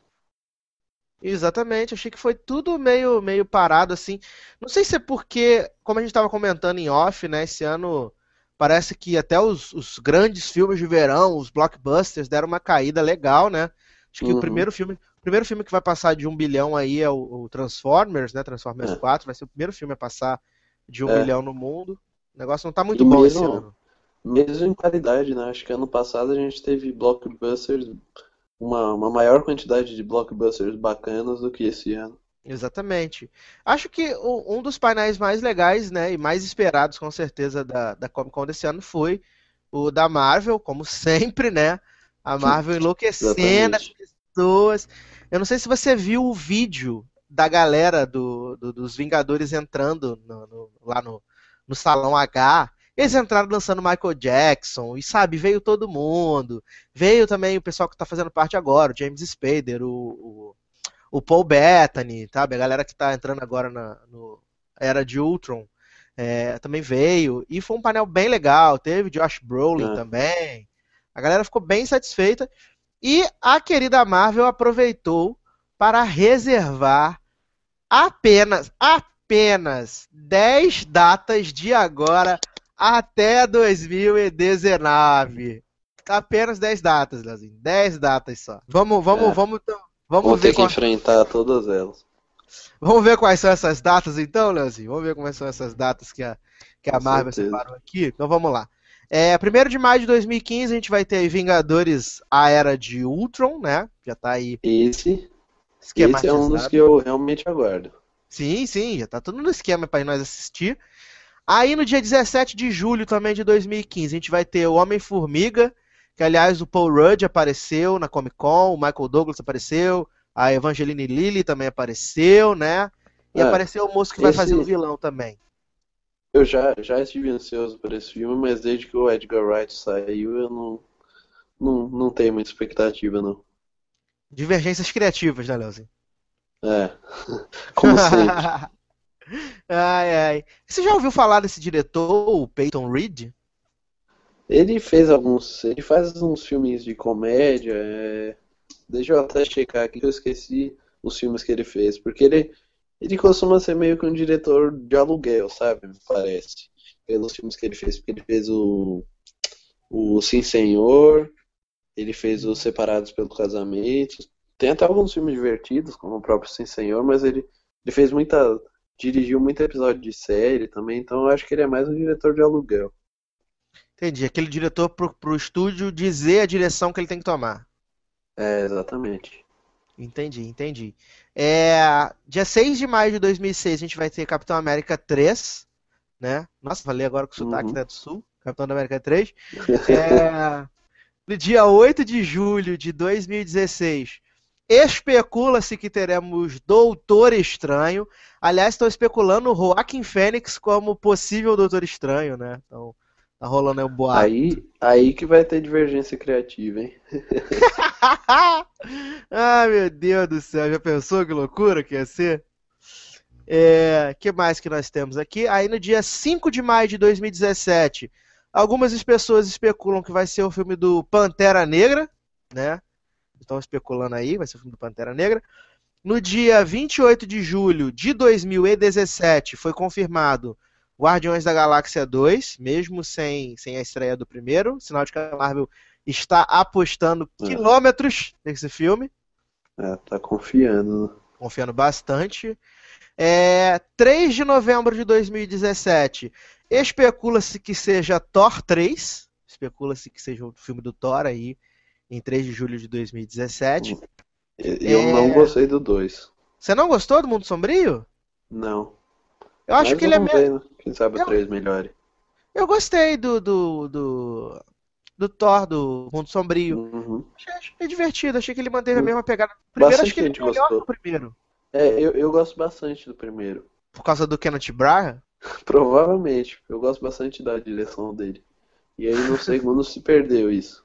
Exatamente, achei que foi tudo meio, meio parado assim. Não sei se é porque, como a gente estava comentando em off, né? Esse ano parece que até os, os grandes filmes de verão, os blockbusters, deram uma caída legal, né? Acho que o Uhum. primeiro filme, o primeiro filme que vai passar de um bilhão aí é o, o Transformers, né? Transformers É. 4, vai ser o primeiro filme a passar de um É. bilhão no mundo. O negócio não tá muito E bom esse mesmo- ano. Mesmo em qualidade, né? Acho que ano passado a gente teve blockbusters, uma, uma maior quantidade de blockbusters bacanas do que esse ano. Exatamente. Acho que um dos painéis mais legais, né, e mais esperados com certeza da, da Comic Con desse ano foi o da Marvel, como <laughs> sempre, né? A Marvel <laughs> enlouquecendo as pessoas. Eu não sei se você viu o vídeo da galera do, do- dos Vingadores entrando no- no- lá no, no Salão H. Eles entraram dançando Michael Jackson, e sabe, veio todo mundo. Veio também o pessoal que tá fazendo parte agora, o James Spader, o, o, o Paul Bettany, sabe? A galera que tá entrando agora na no Era de Ultron é, também veio. E foi um painel bem legal. Teve Josh Brolin É. também. A galera ficou bem satisfeita. E a querida Marvel aproveitou para reservar apenas, apenas 10 datas de agora até 2019. Apenas 10 datas, Leozinho. 10 datas só. Vamos, vamos, É. vamos, então, vamos Vamos ver ter que qual- enfrentar todas elas. Vamos ver quais são essas datas então, Leozinho? Vamos ver quais são essas datas que a, que a Com Marvel certeza. separou aqui? Então vamos lá. É, 1 de maio de 2015 a gente vai ter aí Vingadores A Era de Ultron, né? Já tá aí Esse, esse é um dos que eu realmente aguardo. Sim, sim, já tá tudo no esquema para nós assistir. Aí no dia 17 de julho também de 2015 a gente vai ter o Homem-Formiga, que aliás o Paul Rudd apareceu na Comic Con, o Michael Douglas apareceu, a Evangeline Lilly também apareceu, né? E É, apareceu o moço que vai esse- fazer o vilão também. Eu já, já estive ansioso por esse filme, mas desde que o Edgar Wright saiu, eu não, não, não tenho muita expectativa, não. Divergências criativas, né, Leozinho? É, <laughs> como sempre. <laughs> ai, ai. Você já ouviu falar desse diretor, o Peyton Reed? Ele fez alguns. Ele faz uns filmes de comédia. é, Deixa eu até checar aqui que eu esqueci os filmes que ele fez. Porque ele, ele costuma ser meio que um diretor de aluguel, sabe? Me parece. Pelos filmes que ele fez. Porque ele fez o. O Sim Senhor. Ele fez os Separados pelo Casamento. Tem até alguns filmes divertidos, como o próprio Sim Senhor, mas ele, ele fez muita. Dirigiu muito episódio de série também, então eu acho que ele é mais um diretor de aluguel. Entendi. Aquele diretor pro, pro estúdio dizer a direção que ele tem que tomar. É, exatamente. Entendi, entendi. É, dia 6 de maio de 2006 a gente vai ter Capitão América 3, né? Nossa, falei agora com sotaque, Uhum. né, do Sul. Capitão América 3. <laughs> É, no dia 8 de julho de 2016, especula-se que teremos Doutor Estranho. Aliás, estão especulando o Joaquin Phoenix como possível Doutor Estranho, né? Então, Tá rolando aí um boato. Aí, aí que vai ter divergência criativa, hein? <laughs> <laughs> Ai, meu Deus do céu, já pensou que loucura que ia ser? É, que mais que nós temos aqui? Aí no dia 5 de maio de 2017, algumas pessoas especulam que vai ser o filme do Pantera Negra, né? Estão especulando aí, vai ser o filme do Pantera Negra. No dia 28 de julho de 2017, foi confirmado Guardiões da Galáxia 2, mesmo sem, sem a estreia do primeiro, sinal de que a Marvel está apostando É. quilômetros nesse filme, É, tá confiando. confiando bastante. É, 3 de novembro de 2017, especula-se que seja Thor 3, especula-se que seja o filme do Thor aí, em 3 de julho de 2017. E- Eu É. não gostei do 2. Você não gostou do Mundo Sombrio? Não. Eu acho Mas que ele é vamos me... ver, né? Quem sabe o 3 melhore. Eu gostei do, do, do, do Thor, do Mundo Sombrio. Uhum. Achei, achei divertido, achei que ele manteve a Hum. mesma pegada. Primeiro Bastante acho que ele é melhor gostou. que o primeiro. É, eu, eu gosto bastante do primeiro. Por causa do Kenneth Branagh. <laughs> Provavelmente. Eu gosto bastante da direção dele. E aí no segundo se perdeu isso.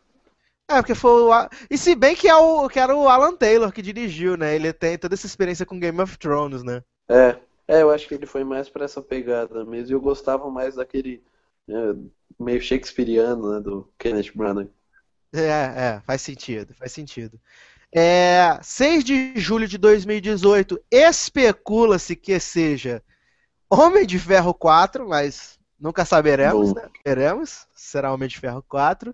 É, porque foi o. E se bem que, é o, que era o Alan Taylor que dirigiu, né? Ele tem toda essa experiência com Game of Thrones, né? É, é, eu acho que ele foi mais pra essa pegada mesmo. E eu gostava mais daquele né, meio shakespeariano, né, do Kenneth Branagh. É, é, faz sentido, faz sentido. É, 6 de julho de 2018, especula-se que seja Homem de Ferro 4, mas nunca saberemos, Bom. né? Veremos, será Homem de Ferro 4.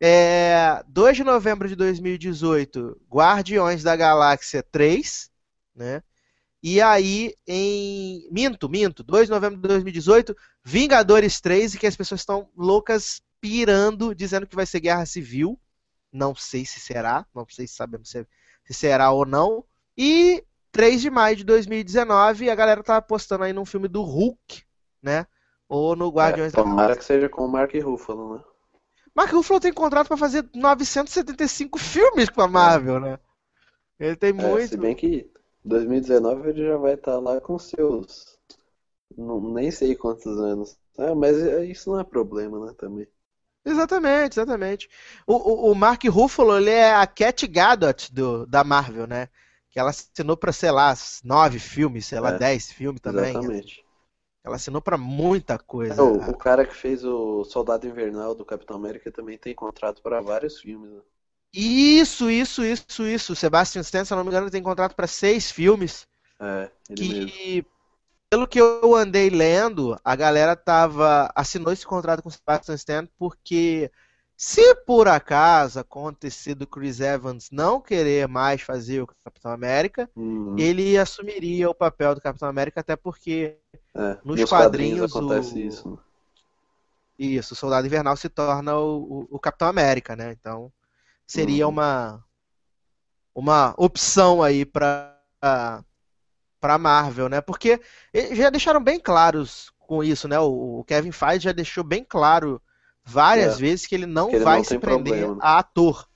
É, 2 de novembro de 2018, Guardiões da Galáxia 3, né? E aí, em. Minto, minto, 2 de novembro de 2018, Vingadores 3, e que as pessoas estão loucas pirando, dizendo que vai ser guerra civil. Não sei se será, não sei se sabemos se, se será ou não. E 3 de maio de 2019, a galera tá apostando aí num filme do Hulk, né? Ou no Guardiões É, da tomara que seja com o Mark Ruffalo, né? Mark Ruffalo tem contrato pra fazer 975 filmes com a Marvel, né? Ele tem É, muito. se bem que 2019 ele já vai estar lá com seus. Não, nem sei quantos anos. Ah, mas é- isso não é problema, né? Também. Exatamente, exatamente. O, o, o Mark Ruffalo, ele é a Cat Gadot do, da Marvel, né? Que ela assinou pra, sei lá, nove filmes, sei lá, É, dez filmes também. Exatamente. Ela assinou pra muita coisa. É, o, o cara que fez o Soldado Invernal do Capitão América também tem contrato para vários filmes. Né? Isso, isso, isso, isso. O Sebastian Stan, se eu não me engano, tem contrato pra seis filmes. É, ele mesmo. Que, pelo que eu andei lendo, a galera tava assinou esse contrato com o Sebastian Stan porque se por acaso acontecer do Chris Evans não querer mais fazer o Capitão América, Uhum, ele assumiria o papel do Capitão América, até porque é. nos Nos quadrinhos, acontece o- isso. né? isso, o Soldado Invernal se torna o, o- o Capitão América, né? Então seria Uhum. uma uma opção aí para para Marvel, né? Porque já deixaram bem claros com isso, né? O, Kevin Feige já deixou bem claro várias É, vezes que ele não que ele vai não se prender problema, a ator.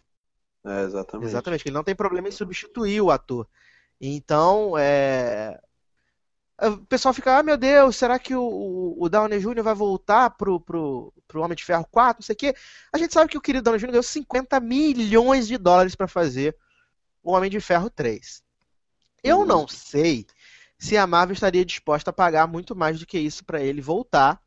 É, exatamente. Exatamente, que ele não tem problema em substituir o ator. Então, é... o pessoal fica, ah, meu Deus, será que o, o, Downey Jr. vai voltar pro, pro, pro Homem de Ferro 4, não sei o quê. A gente sabe que o querido Downey Jr. ganhou 50 milhões de dólares para fazer o Homem de Ferro 3. Eu Uhum. não sei se a Marvel estaria disposta a pagar muito mais do que isso para ele voltar,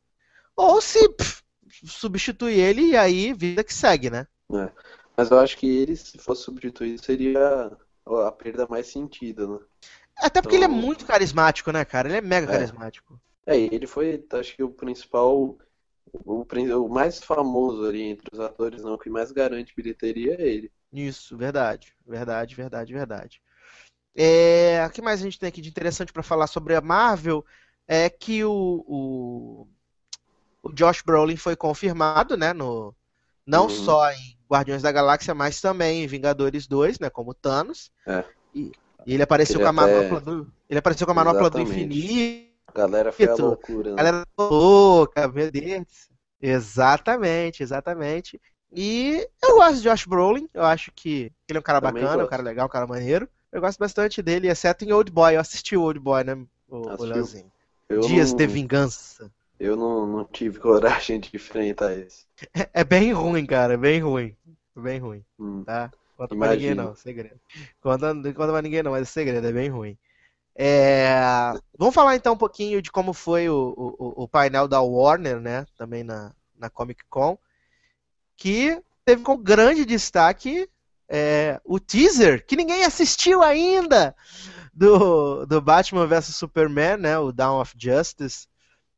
ou se pff, substituir ele e aí vida que segue, né? É. Mas eu acho que ele, se fosse substituído, seria a perda mais sentida, né? Até porque ele é Então- muito carismático, né, cara? Ele é mega É. carismático. É, ele foi, acho que o principal, o, o mais famoso ali entre os atores, não, o que mais garante bilheteria é ele. Isso, verdade. Verdade, verdade, verdade. É, o que mais a gente tem aqui de interessante para falar sobre a Marvel é que o, o, o Josh Brolin foi confirmado, né, no, não Uhum. só em Guardiões da Galáxia, mas também em Vingadores 2, né, como Thanos. É. E, e ele apareceu Ele com a até- manopla do, ele apareceu com a manopla do Exatamente. infinito. A galera foi a loucura, né? Galera louca, meu Deus. Exatamente, exatamente. E eu gosto de Josh Brolin, eu acho que ele é um cara Também bacana, um gosto. cara legal, um cara maneiro. Eu gosto bastante dele, exceto em Old Boy. Eu assisti o Old Boy, né, o, o? Leozinho. Dias não, de Vingança. Eu não, não tive coragem de enfrentar esse. É, é bem ruim, cara, é bem ruim. Bem ruim, Hum, tá? Conta pra ninguém não, segredo. Conta, não conta pra ninguém não, mas é segredo, é bem ruim. É, Vamos falar então um pouquinho de como foi o, o, o painel da Warner, né? Também na, na Comic Con, que teve como grande destaque é, o teaser, que ninguém assistiu ainda, do, do Batman vs Superman, né? O Dawn of Justice.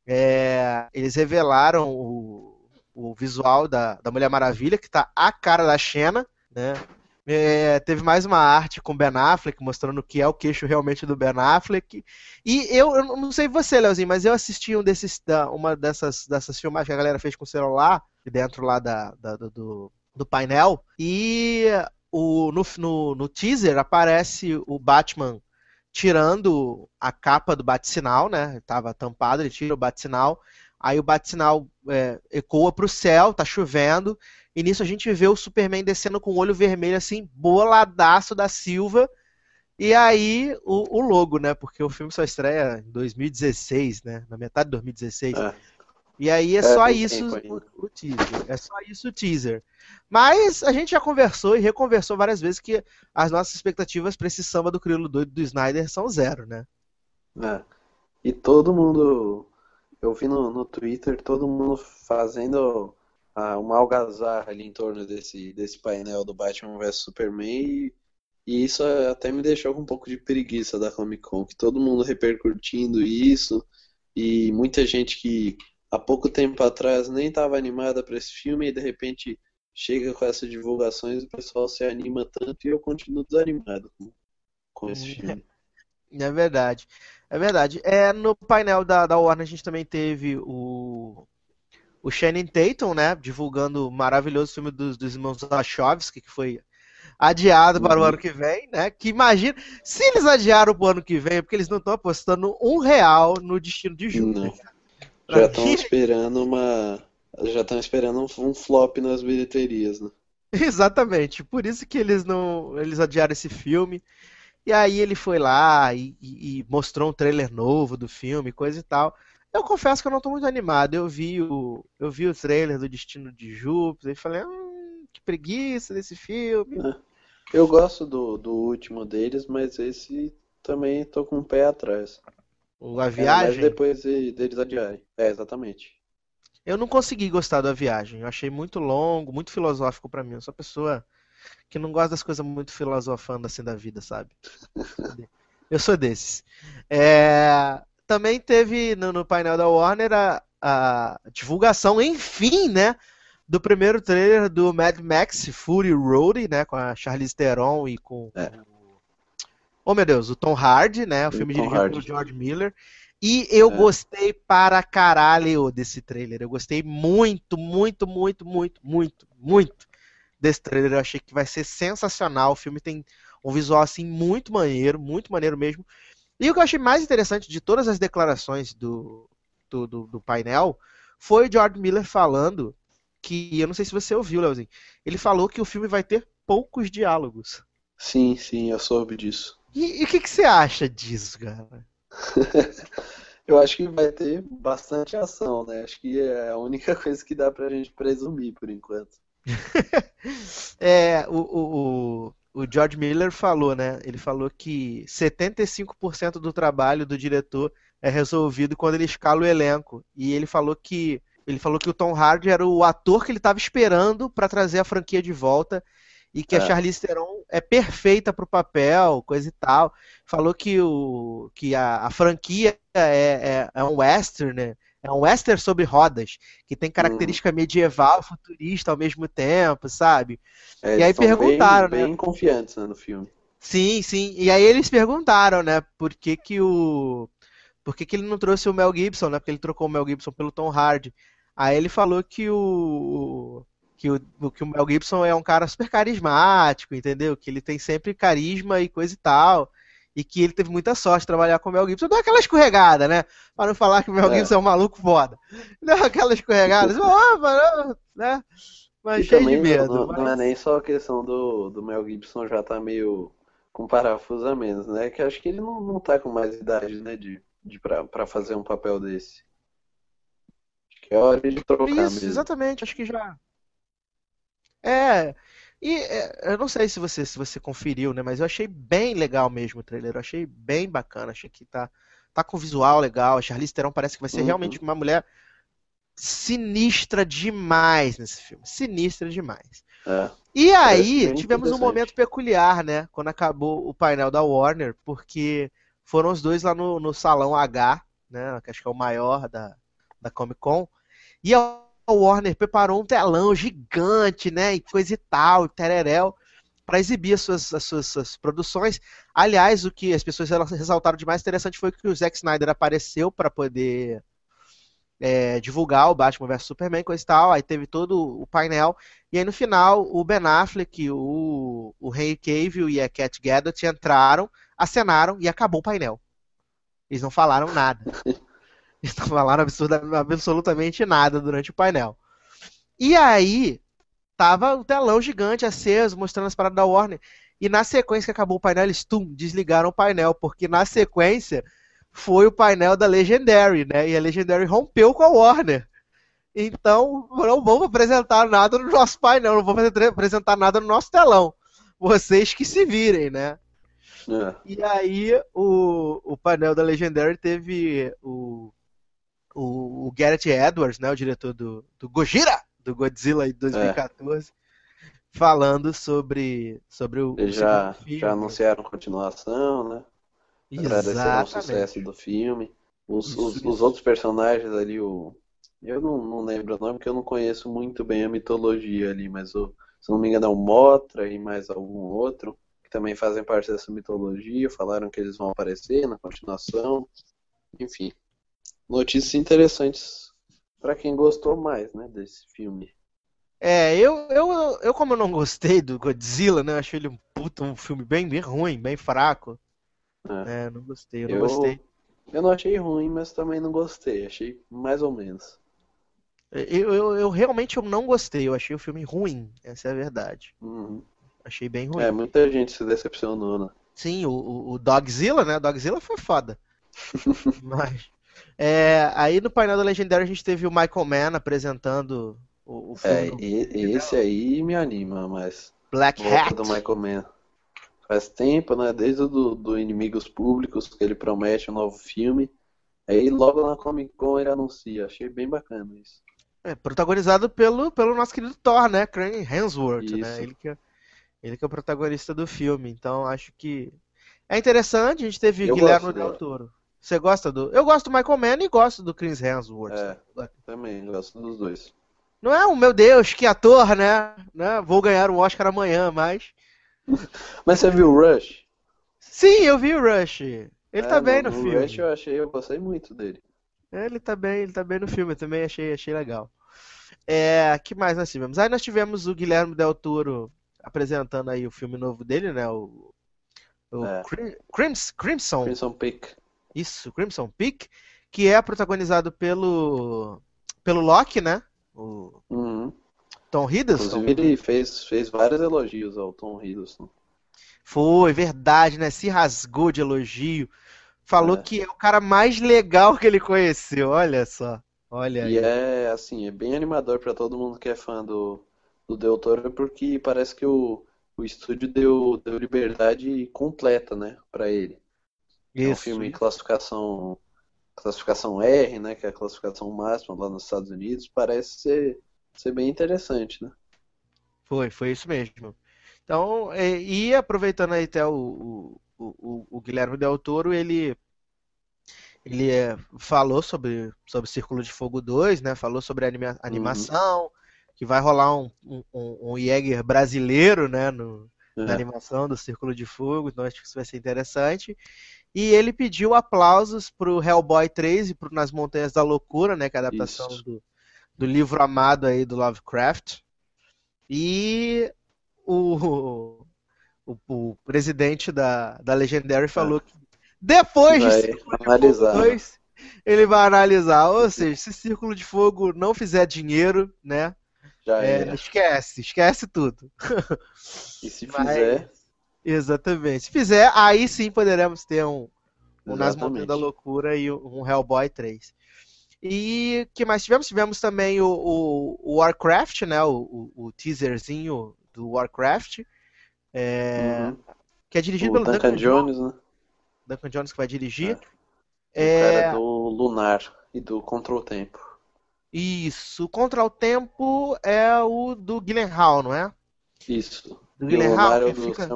É, eles revelaram o, o visual da, da Mulher Maravilha, que tá a cara da Xena, né? É, teve mais uma arte com Ben Affleck, mostrando o que é o queixo realmente do Ben Affleck. E eu, eu não sei você, Leozinho, mas eu assisti um desses, da- uma dessas, dessas filmagens que a galera fez com o celular, dentro lá da, da- do, do, painel. E o, no, no, no teaser aparece o Batman tirando a capa do bate-sinal, né? Tava tampado, ele tira o bate-sinal. Aí o bate-sinal é, ecoa pro céu, tá chovendo. E nisso a gente vê o Superman descendo com o olho vermelho, assim, boladaço da Silva. E aí o, o logo, né? Porque o filme só estreia em 2016, né? Na metade de 2016. É. E aí é, É, só isso o, o teaser. É só isso o teaser. Mas a gente já conversou e reconversou várias vezes que as nossas expectativas pra esse samba do crioulo doido do Snyder são zero, né? É. E todo mundo, eu vi no, no Twitter, todo mundo fazendo ah, uma algazarra ali em torno desse, desse painel do Batman vs Superman e, e isso até me deixou com um pouco de preguiça da Comic Con, que todo mundo repercutindo isso e muita gente que há pouco tempo atrás nem estava animada para esse filme e de repente chega com essas divulgações e o pessoal se anima tanto e eu continuo desanimado com, com esse Uhum. filme. <laughs> É verdade. É verdade. É, no painel da, da Warner a gente também teve o, o Channing Tatum, né? Divulgando o maravilhoso filme dos, dos irmãos Wachowski, que foi adiado para o Uhum. ano que vem, né? Que imagina, se eles adiaram para o ano que vem, é porque eles não estão apostando um real no destino de Júpiter. Já estão mim- esperando uma. Já estão esperando um, um flop nas bilheterias, né? <laughs> Exatamente, por isso que eles não, eles adiaram esse filme. E aí ele foi lá e, e- e mostrou um trailer novo do filme, coisa e tal. Eu confesso que eu não tô muito animado. Eu vi o, eu vi o trailer do Destino de Júpiter e falei, hum, que preguiça desse filme. Eu gosto do, do último deles, mas esse também tô com o pé atrás. O A Ainda mais Viagem, depois de- deles adiarem. É, exatamente. eu não consegui gostar do A Viagem. Eu achei muito longo, muito filosófico pra mim. Eu sou uma pessoa que não gosta das coisas muito filosofando assim da vida, sabe? Eu sou desses. É, Também teve no, no painel da Warner a, a divulgação, enfim, né? Do primeiro trailer do Mad Max Fury Road, né? Com a Charlize Theron e com É. o... Oh meu Deus, o Tom Hardy, né? O O filme Tom dirigido pelo George Miller. E eu É. gostei para caralho desse trailer. Eu gostei muito, muito, muito, muito, muito, muito desse trailer. Eu achei que vai ser sensacional. O filme tem um visual assim muito maneiro, muito maneiro mesmo. E o que eu achei mais interessante de todas as declarações do, do, do, do painel foi o George Miller falando que, eu não sei se você ouviu, Leozinho, ele falou que o filme vai ter poucos diálogos. Sim, sim, eu soube disso. E, e o que, que você acha disso, cara? <laughs> Eu acho que vai ter bastante ação, né? Acho que é a única <laughs> coisa que dá pra gente presumir por enquanto. <laughs> É, o, o, o, o George Miller falou, né? Ele falou que 75% do trabalho do diretor é resolvido quando ele escala o elenco. E ele falou que ele falou que o Tom Hardy era o ator que ele estava esperando para trazer a franquia de volta e que a É. Charlize Theron é perfeita pro papel, coisa e tal. Falou que o que a, a franquia é, é, é um western, né? É um western sobre rodas, que tem característica medieval, futurista ao mesmo tempo, sabe? É, E aí perguntaram, bem, né? bem confiantes, né, no filme. Sim, sim. E aí eles perguntaram, né, por que que o por que que ele não trouxe o Mel Gibson, né? Porque ele trocou o Mel Gibson pelo Tom Hardy. Aí ele falou que o que o, que o Mel Gibson é um cara super carismático, entendeu? Que ele tem sempre carisma e coisa e tal. E que ele teve muita sorte de trabalhar com o Mel Gibson. Deu aquela escorregada, né? Para não falar que o Mel É. Gibson é um maluco foda. Deu aquela escorregada. assim, Opa, né? Mas E cheio de medo. não, não é mas- nem só a questão do, do Mel Gibson já tá meio com parafuso a menos, né? Que acho que ele não, não tá com mais idade, né, de, de pra, pra fazer um papel desse. que é hora de trocar Isso, mesmo. exatamente, acho que já. É. E é, eu não sei se você se você conferiu, né? Mas eu achei bem legal mesmo o trailer. Eu achei bem bacana. Achei que tá, tá com visual legal. A Charlize Theron parece que vai ser Uhum. realmente uma mulher sinistra demais nesse filme. Sinistra demais. É. E aí, tivemos um momento peculiar, né? Quando acabou o painel da Warner, porque foram os dois lá no, no salão H, né? Que acho que é o maior da, da Comic Con. E a Warner preparou um telão gigante, né? E coisa e tal, e tereréu, para exibir as suas, as suas, suas produções. Aliás, o que as pessoas ressaltaram de mais interessante foi que o Zack Snyder apareceu para poder é, divulgar o Batman vs Superman, coisa e tal. Aí teve todo o painel. E aí no final, o Ben Affleck, o, o Henry Cavill e a Cat Gadot entraram, acenaram e acabou o painel. Eles não falaram nada. <laughs> Eles não falaram absurda- absolutamente nada durante o painel. E aí, tava o telão gigante aceso, mostrando as paradas da Warner. E na sequência que acabou o painel, eles tum, desligaram o painel, porque na sequência foi o painel da Legendary, né? E a Legendary rompeu com a Warner. Então, não vamos apresentar nada no nosso painel, não vamos apresentar nada no nosso telão. Vocês que se virem, né? É. E aí, o, o painel da Legendary teve o, o, o Garrett Edwards, né, o diretor do, do Gojira, do Godzilla de 2014, falando sobre, sobre o, Eles o já, filme. já anunciaram continuação, né? Agradeceram o Exatamente. sucesso do filme. Os, Isso, os, isso. os outros personagens ali, o. Eu não, não lembro o nome, porque eu não conheço muito bem a mitologia ali, mas o, se não me engano é o Motra e mais algum outro, que também fazem parte dessa mitologia, falaram que eles vão aparecer na continuação. Enfim, notícias interessantes pra quem gostou mais, né, desse filme. É, eu, eu, eu como eu não gostei do Godzilla, né, eu achei ele um puta, um filme bem, bem ruim, bem fraco. É. É, não gostei, eu não Eu, gostei. eu não achei ruim, mas também não gostei. Achei mais ou menos. Eu, eu, eu realmente eu não gostei, eu achei o filme ruim, essa é a verdade. Uhum. Achei bem ruim. É, muita gente se decepcionou, né? Sim, o, o, o Dogzilla, né? Dogzilla foi foda. <laughs> Mas. É, aí no painel da Legendary a gente teve o Michael Mann apresentando o, o É, filme e, esse aí me anima, mas Black Hat. do Michael Mann. Faz tempo, né? Desde o do, do Inimigos Públicos, que ele promete um novo filme. Aí logo na Comic Con ele anuncia. Achei bem bacana isso. É, protagonizado pelo, pelo nosso querido Thor, né? Crane Hemsworth, né? Isso. Ele que, é, ele que é o protagonista do filme. Então acho que é interessante. A gente teve Eu Guilherme Del. Toro. Você gosta do. Eu gosto do Michael Mann e gosto do Chris Hemsworth. É, também, gosto dos dois. Não é um meu Deus, que ator, né? né? Vou ganhar um Oscar amanhã, mas. <laughs> Mas você viu o Rush? Sim, eu vi o Rush. Ele É, tá bem no, no filme. Rush eu achei, eu gostei muito dele. Ele tá bem, ele tá bem no filme, eu também achei, achei legal. É, que mais nós tivemos? Aí nós tivemos o Guilherme Del Toro apresentando aí o filme novo dele, né? O, o É. Crim- Crims- Crimson, Crimson Peak. Isso, Crimson Peak, que é protagonizado pelo pelo Loki, né? O Uhum. Tom Hiddleston. Inclusive ele fez, fez vários elogios ao Tom Hiddleston. Foi, verdade, né? Se rasgou de elogio. Falou É. que é o cara mais legal que ele conheceu. Olha só. Olha E aí. é assim, é bem animador pra todo mundo que é fã do, do Del Toro, porque parece que o, o estúdio deu, deu liberdade completa, né, pra ele. É um Isso, filme isso. classificação classificação R, né, que é a classificação máxima lá nos Estados Unidos, parece ser, ser bem interessante, né? Foi, foi isso mesmo. Então, é, e aproveitando aí até o, o, o, o Guilherme Del Toro, ele, ele é, falou sobre, sobre Círculo de Fogo 2, né? Falou sobre a anima- animação, que vai rolar um, um, um um Jäger brasileiro, né? No, na É. animação do Círculo de Fogo, então acho que isso vai ser interessante. E ele pediu aplausos pro Hellboy 3 e pro Nas Montanhas da Loucura, né? Que é a adaptação do, do livro amado aí do Lovecraft. E o, <laughs> o, o presidente da, da Legendary falou que depois de Vai de analisar, Fogo né? 2, ele vai analisar. Ou seja, se Círculo de Fogo não fizer dinheiro, né? Já é, esquece, esquece tudo. <laughs> E se Mas- fizer, Exatamente. Se fizer, aí sim poderemos ter um, um Nas. Montanhas da Loucura e um Hellboy 3. E o que mais tivemos? Tivemos também o, o, o Warcraft, né? O, o, o teaserzinho do Warcraft. é, Uhum. Que é dirigido pelo Duncan Duncan Jones. Jones, né? Duncan Jones que vai dirigir. O É, cara do Lunar e do Contra o Tempo. Isso. Contra o Tempo é o do Gyllenhaal, não é? Isso. Do E é o que fica-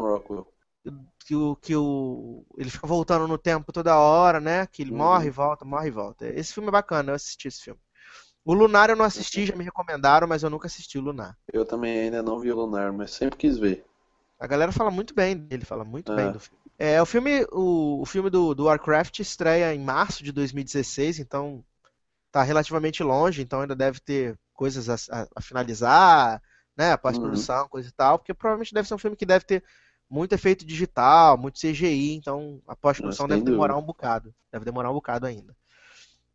que o, que o ele fica voltando no tempo toda hora, né? Que ele Uhum. morre e volta, morre e volta. Esse filme é bacana, eu assisti esse filme. O Lunar eu não assisti, já me recomendaram, mas eu nunca assisti o Lunar. Eu também ainda não vi o Lunar, mas sempre quis ver. A galera fala muito bem dele, fala muito É. bem do filme. É, o filme, o, o filme do, do Warcraft estreia em março de 2016, então tá relativamente longe, então ainda deve ter coisas a, a- a finalizar, né? A pós-produção, coisa e tal, porque provavelmente deve ser um filme que deve ter muito efeito digital, muito CGI, então a pós-produção deve demorar dúvida. um bocado. Deve demorar um bocado ainda.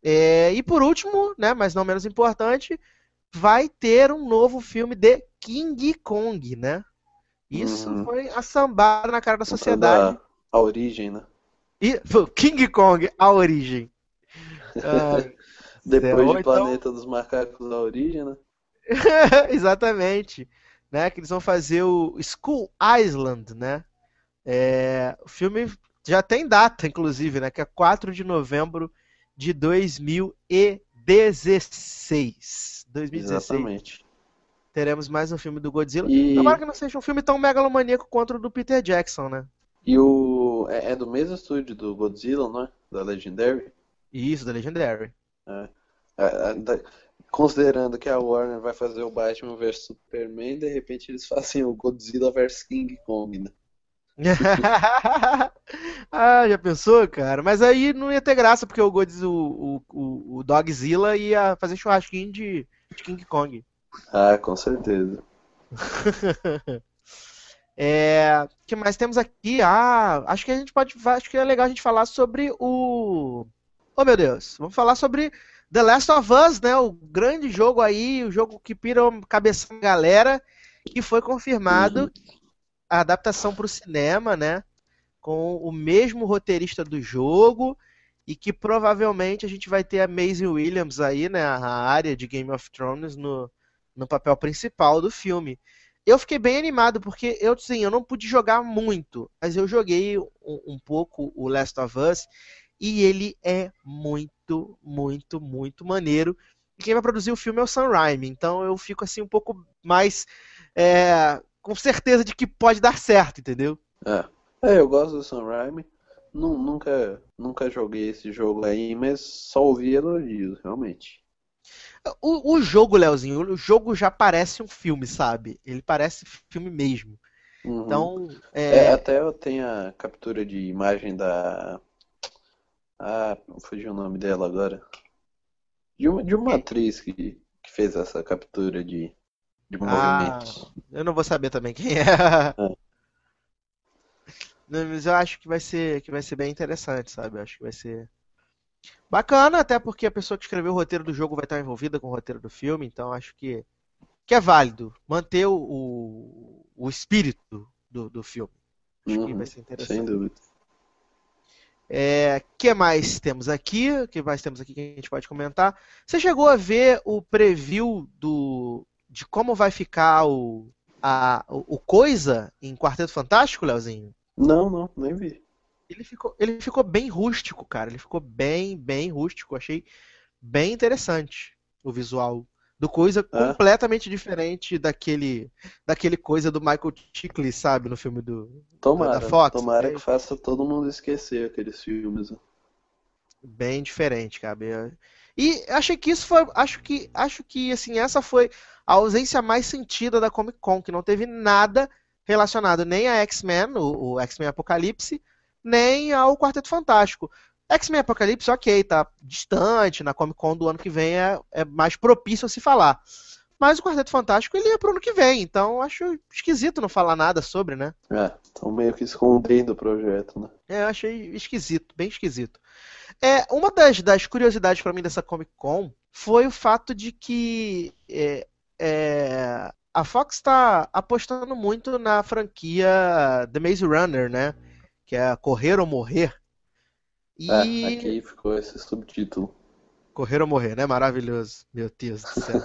É, e por último, né, mas não menos importante, vai ter um novo filme de King Kong, né? Isso Uhum. foi a sambada na cara da sociedade. da- a origem, né? E King Kong, a origem. <laughs> Depois de então- Planeta dos Macacos, a origem, né? <laughs> Exatamente. Né? Que eles vão fazer o School Island, né? É, o filme já tem data, inclusive, né? Que é 4 de novembro de 2016. 2016. Exatamente. Teremos mais um filme do Godzilla. E, Tomara que não seja um filme tão megalomaníaco quanto o do Peter Jackson, né? e o. É, é do mesmo estúdio do Godzilla, não é? Da Legendary? Isso, da Legendary. É, é, da- Considerando que a Warner vai fazer o Batman vs Superman, de repente eles fazem o Godzilla vs King Kong, né? <laughs> ah, já pensou, cara? Mas aí não ia ter graça, porque o, Godzilla, o, o, o Dogzilla ia fazer churrasquinho de, de King Kong. Ah, com certeza. <laughs> É, o que mais temos aqui? Ah, acho que a gente pode. Acho que é legal a gente falar sobre o. Oh, meu Deus! Vamos falar sobre The Last of Us, né? O grande jogo aí, o jogo que pira a cabeça da galera, que foi confirmado Uhum. a adaptação para o cinema, né? Com o mesmo roteirista do jogo e que provavelmente a gente vai ter a Maisie Williams aí, né? A área de Game of Thrones no, no papel principal do filme. Eu fiquei bem animado porque eu, sim, eu não pude jogar muito, mas eu joguei um, um pouco o Last of Us e ele é muito, muito, muito maneiro. E quem vai produzir o filme é o Sam Raimi, então eu fico assim um pouco mais é, com certeza de que pode dar certo, entendeu? É. É, eu gosto do Sam Raimi. Nu- Nunca, nunca joguei esse jogo aí, mas só ouvi elogios, realmente. O, o jogo, Leozinho, o jogo já parece um filme, sabe? Ele parece filme mesmo. Uhum. Então, É, é, até eu tenho a captura de imagem da. Ah, fugiu o nome dela agora. De uma, de uma atriz que, que fez essa captura de, de Ah. movimentos. eu não vou saber também quem é. É. <laughs> Não, Mas eu acho que vai ser, que vai ser bem interessante, sabe? Eu acho que vai ser bacana, até porque a pessoa que escreveu o roteiro do jogo vai estar envolvida com o roteiro do filme, então acho que, que é válido manter o, o, o espírito do, do filme. Acho que Uhum, vai ser Sem interessante. dúvida. É, que mais temos aqui? O que mais temos aqui que a gente pode comentar? Você chegou a ver o preview do de como vai ficar o, a, o Coisa em Quarteto Fantástico, Leozinho? Não, não, nem vi. Ele ficou, ele ficou bem rústico, cara. Ele ficou bem, bem rústico. Achei bem interessante o visual do Coisa É? completamente diferente daquele daquele Coisa do Michael Chiklis, sabe, no filme do Tomara, da Fox, tomara né? que faça todo mundo esquecer aqueles filmes. Bem diferente, cara. Eu- E achei que isso foi, acho que, acho que assim, essa foi a ausência mais sentida da Comic Con, que não teve nada relacionado nem a X-Men, o, o X-Men Apocalipse, nem ao Quarteto Fantástico. X-Men Apocalipse, ok, tá distante, na Comic Con do ano que vem é, é mais propício a se falar. Mas o Quarteto Fantástico ele é pro ano que vem, então acho esquisito não falar nada sobre, né? É, estão meio que escondendo o projeto, né? É, eu achei esquisito, bem esquisito. É, uma das, das curiosidades pra mim dessa Comic Con foi o fato de que é, é, a Fox está apostando muito na franquia The Maze Runner, né? Que é Correr ou Morrer. É, E aqui ficou esse subtítulo. Correr ou morrer, né? Maravilhoso. Meu Deus do céu.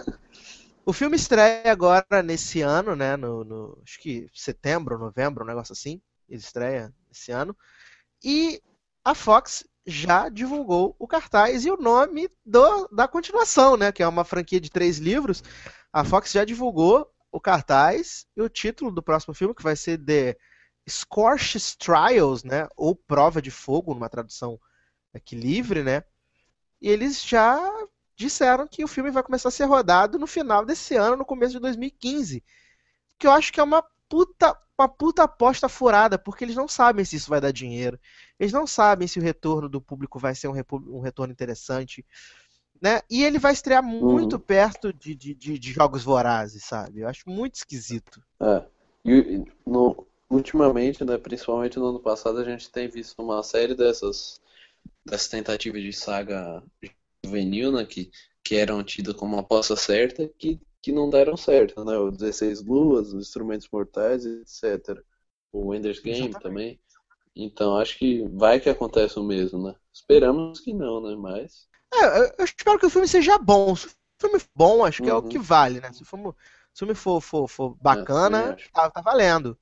o filme estreia agora nesse ano, né? No, no- acho que setembro, novembro, um negócio assim. Ele estreia esse ano. E a Fox já divulgou o cartaz e o nome do- da continuação, né? Que é uma franquia de três livros. A Fox já divulgou o cartaz e o título do próximo filme, que vai ser The Scorches Trials, né? Ou Prova de Fogo, numa tradução aqui livre, né? E eles já disseram que o filme vai começar a ser rodado no final desse ano, no começo de 2015. Que eu acho que é uma puta, uma puta aposta furada, porque eles não sabem se isso vai dar dinheiro. Eles não sabem se o retorno do público vai ser um, um retorno interessante. Né? E ele vai estrear muito Uhum. perto de, de, de, de Jogos Vorazes, sabe? Eu acho muito esquisito. É. E no, ultimamente, né, principalmente no ano passado, a gente tem visto uma série dessas, dessas tentativas de saga juvenil, né, que, que eram tidas como uma aposta certa, que, que não deram certo, né? O 16 Luas, os Instrumentos Mortais, etc. O Ender's Game Exatamente. também. Então, acho que vai que acontece o mesmo, né? Esperamos que não, né? Mas. É, eu, espero que o filme seja bom. Se o filme for bom, acho que é o Uhum. que vale, né? Se o filme, se o filme for, for, for também bacana, acho. tá, tá valendo.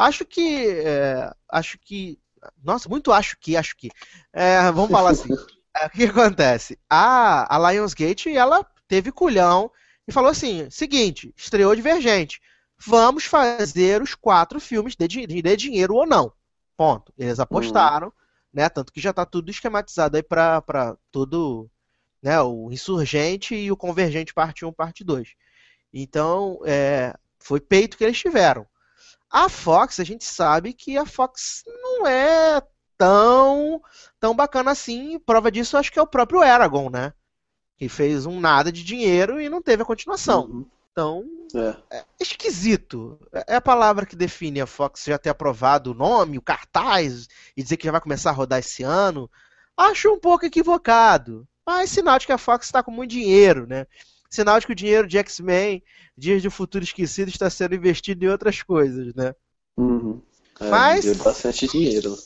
Acho que. é, acho que. Nossa, muito acho que, acho que. É, vamos falar assim. <laughs> É, o que acontece? A, a Lionsgate, ela teve culhão e falou assim: seguinte, estreou Divergente. Vamos fazer os quatro filmes de, di- de dinheiro ou não. Ponto. Eles apostaram, né? Tanto que já tá tudo esquematizado aí pra, pra todo, né? O Insurgente e o Convergente parte 1, parte 2. Então, é, foi peito que eles tiveram. A Fox, a gente sabe que a Fox não é tão, tão bacana assim. Prova disso, acho que é o próprio Eragon, né? Que fez um nada de dinheiro e não teve a continuação. Uhum. Então, É. esquisito. É a palavra que define a Fox já ter aprovado o nome, o cartaz, e dizer que já vai começar a rodar esse ano. Acho um pouco equivocado. Mas sinal de que a Fox está com muito dinheiro, né? Sinal de que o dinheiro de X-Men, Dias de Futuro Esquecido, está sendo investido em outras coisas, né? Uhum. É, Mas- deu bastante dinheiro.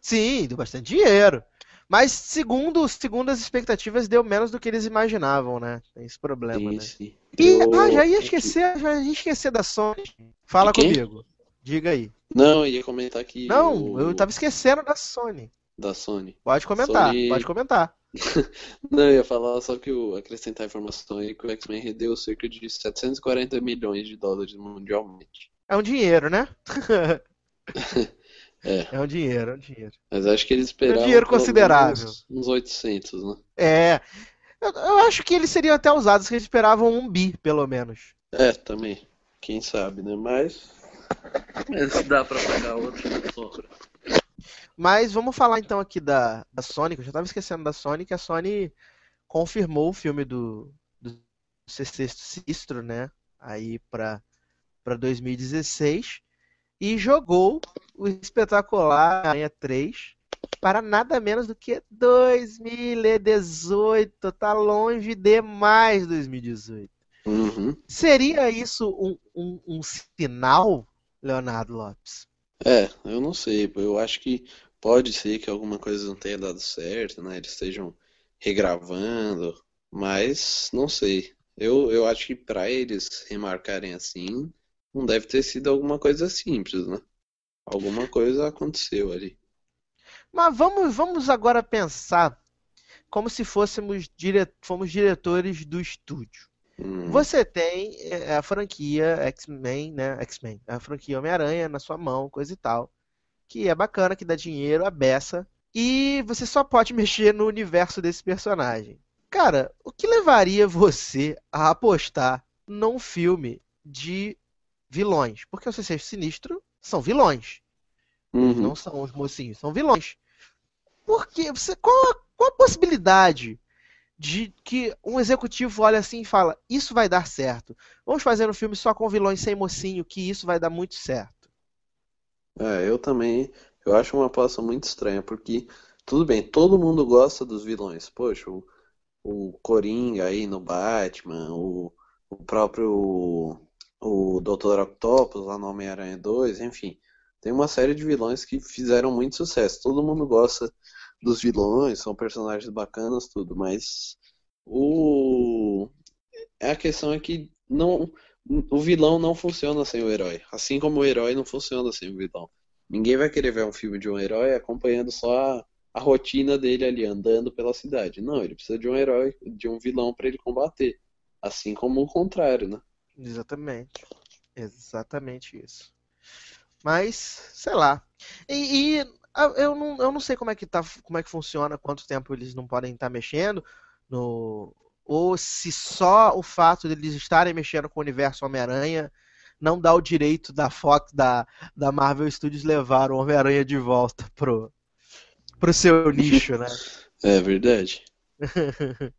Sim, deu bastante dinheiro. Mas segundo, segundo as expectativas, deu menos do que eles imaginavam, né? Tem esse problema, Sim, né? sim. E, Eu- ah, já ia esquecer, já ia esquecer da Sony. Fala comigo. Diga aí. Não, eu ia comentar que Não, o- eu tava esquecendo da Sony. da Sony. Pode comentar, Sony- pode comentar. <laughs> Não, eu ia falar só que o acrescentar a informação aí que o X-Men rendeu cerca de 740 milhões de dólares mundialmente. É um dinheiro, né? <laughs> É. É um dinheiro, é um dinheiro. Mas acho que eles esperavam dinheiro pelo menos considerável. Uns, uns 800, né? É. Eu, eu acho que eles seriam até usados, que eles esperavam um bi, pelo menos. É, também. Quem sabe, né? Mas. Mas dá pra pagar outro sobra. Mas vamos falar então aqui da, da Sony, que eu já tava esquecendo da Sony, que a Sony confirmou o filme do, do Sexteto Sinistro, né? Aí pra, pra 2016 e jogou o espetacular Aranha 3 para nada menos do que 2018. Tá longe demais 2018. Uhum. Seria isso um, um, um sinal, Leonardo Lopes? É, eu não sei. Eu acho que pode ser que alguma coisa não tenha dado certo, né? Eles estejam regravando, mas não sei. Eu, eu acho que pra eles remarcarem assim, não deve ter sido alguma coisa simples, né? Alguma coisa aconteceu ali. Mas vamos, vamos agora pensar como se fôssemos dire... fomos diretores do estúdio. Hum, Você tem é, a franquia X-Men, né? X-Men, a franquia Homem-Aranha na sua mão, coisa e tal, que é bacana, que dá dinheiro, a beça, e você só pode <laughs> mexer no universo desse personagem. Cara, o que levaria você a apostar num filme de vilões? Porque o Sexteto Sinistro são vilões. uhum. Não são os mocinhos, são vilões. Por quê? Você, qual, qual a possibilidade de que um executivo olha assim e fala: Isso vai dar certo. Vamos fazer um filme só com vilões sem mocinho, que isso vai dar muito certo. É, eu também, eu acho uma aposta muito estranha, porque tudo bem, todo mundo gosta dos vilões. Poxa, o, o Coringa aí no Batman, o, o próprio o Dr. Octopus lá no Homem-Aranha 2, enfim, tem uma série de vilões que fizeram muito sucesso. Todo mundo gosta dos vilões, são personagens bacanas, tudo, mas o a questão é que não o vilão não funciona sem o herói, assim como o herói não funciona sem o vilão. Ninguém vai querer ver um filme de um herói acompanhando só a, a rotina dele ali andando pela cidade. Não, ele precisa de um herói, de um vilão para ele combater, assim como o contrário, né? Exatamente. Exatamente isso. Mas, sei lá. E, e, eu, não, eu não sei como é que tá, como é que funciona, quanto tempo eles não podem estar mexendo no ou se só o fato de eles estarem mexendo com o universo Homem-Aranha não dá o direito da Fox, da, da Marvel Studios levar o Homem-Aranha de volta pro, pro seu nicho, né? <laughs> É verdade. <laughs>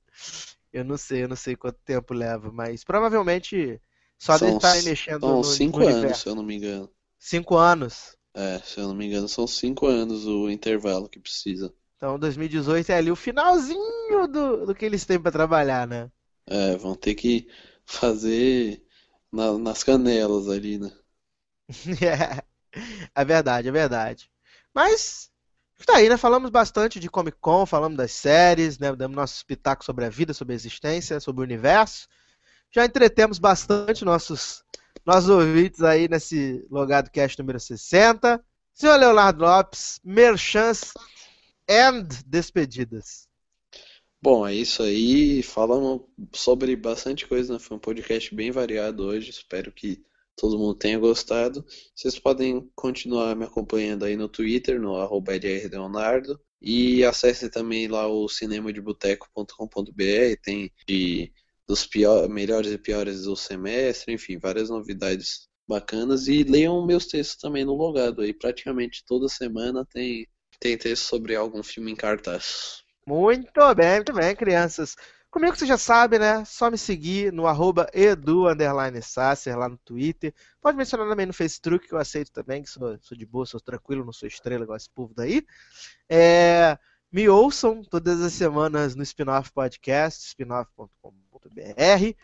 eu não sei, eu não sei quanto tempo leva, mas provavelmente só São de estarem s- mexendo São no, cinco no anos, universo. se eu não me engano. Cinco anos. É, se eu não me engano, são cinco anos o intervalo que precisa. Então 2018 é ali o finalzinho do, do que eles têm pra trabalhar, né? É, vão ter que fazer na- nas canelas ali, né? <laughs> É, é verdade, é verdade. Mas tá aí, né? Falamos bastante de Comic Con, falamos das séries, né? Damos nossos pitacos sobre a vida, sobre a existência, sobre o universo. Já entretemos bastante nossos, nossos ouvintes aí nesse Logado Cast número 60. Senhor Leonardo Lopes, merchants and despedidas. Bom, é isso aí. Falamos sobre bastante coisa, né? Foi um podcast bem variado hoje. Espero que todo mundo tenha gostado. Vocês podem continuar me acompanhando aí no Twitter, no arroba. E acesse também lá o cinemadeboteco.com.br. Tem de, dos pior, melhores e piores do semestre, enfim, várias novidades bacanas. E leiam meus textos também no Logado aí. Praticamente toda semana tem, tem texto sobre algum filme em cartaz. Muito bem, muito bem, crianças. Comigo você já sabe, né? Só me seguir no arroba edu, lá no Twitter. Pode mencionar também no Facebook, que eu aceito também, que sou, sou de boa, sou tranquilo, não sou estrela igual esse povo daí. É, me ouçam todas as semanas no Spinoff Podcast, spinoff.com.br.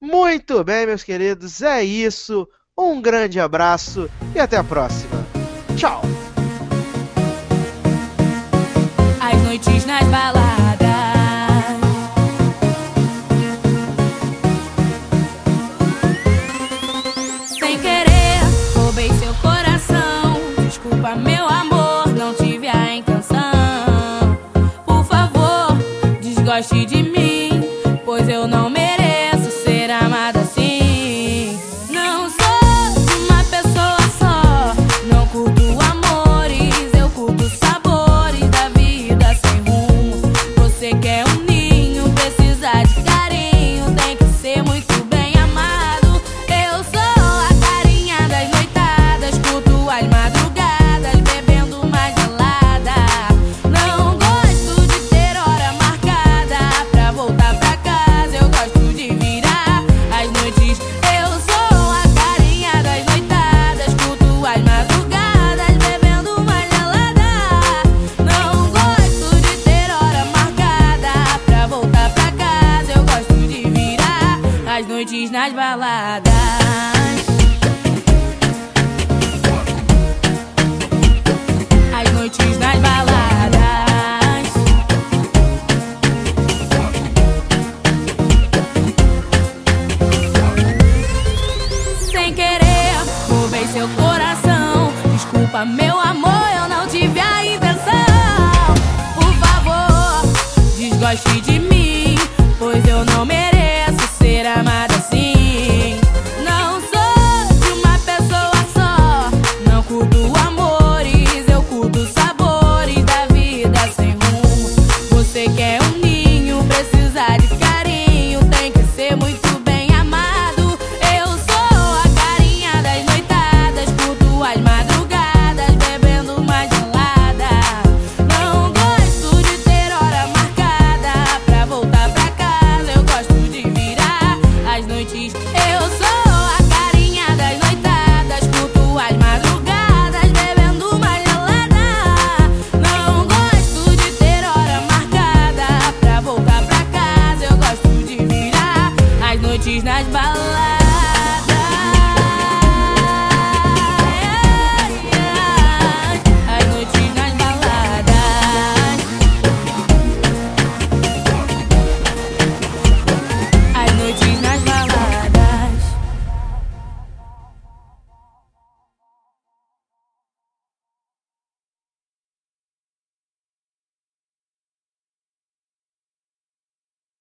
Muito bem, meus queridos, é isso. Um grande abraço e até a próxima. Tchau! As noites nas baladas.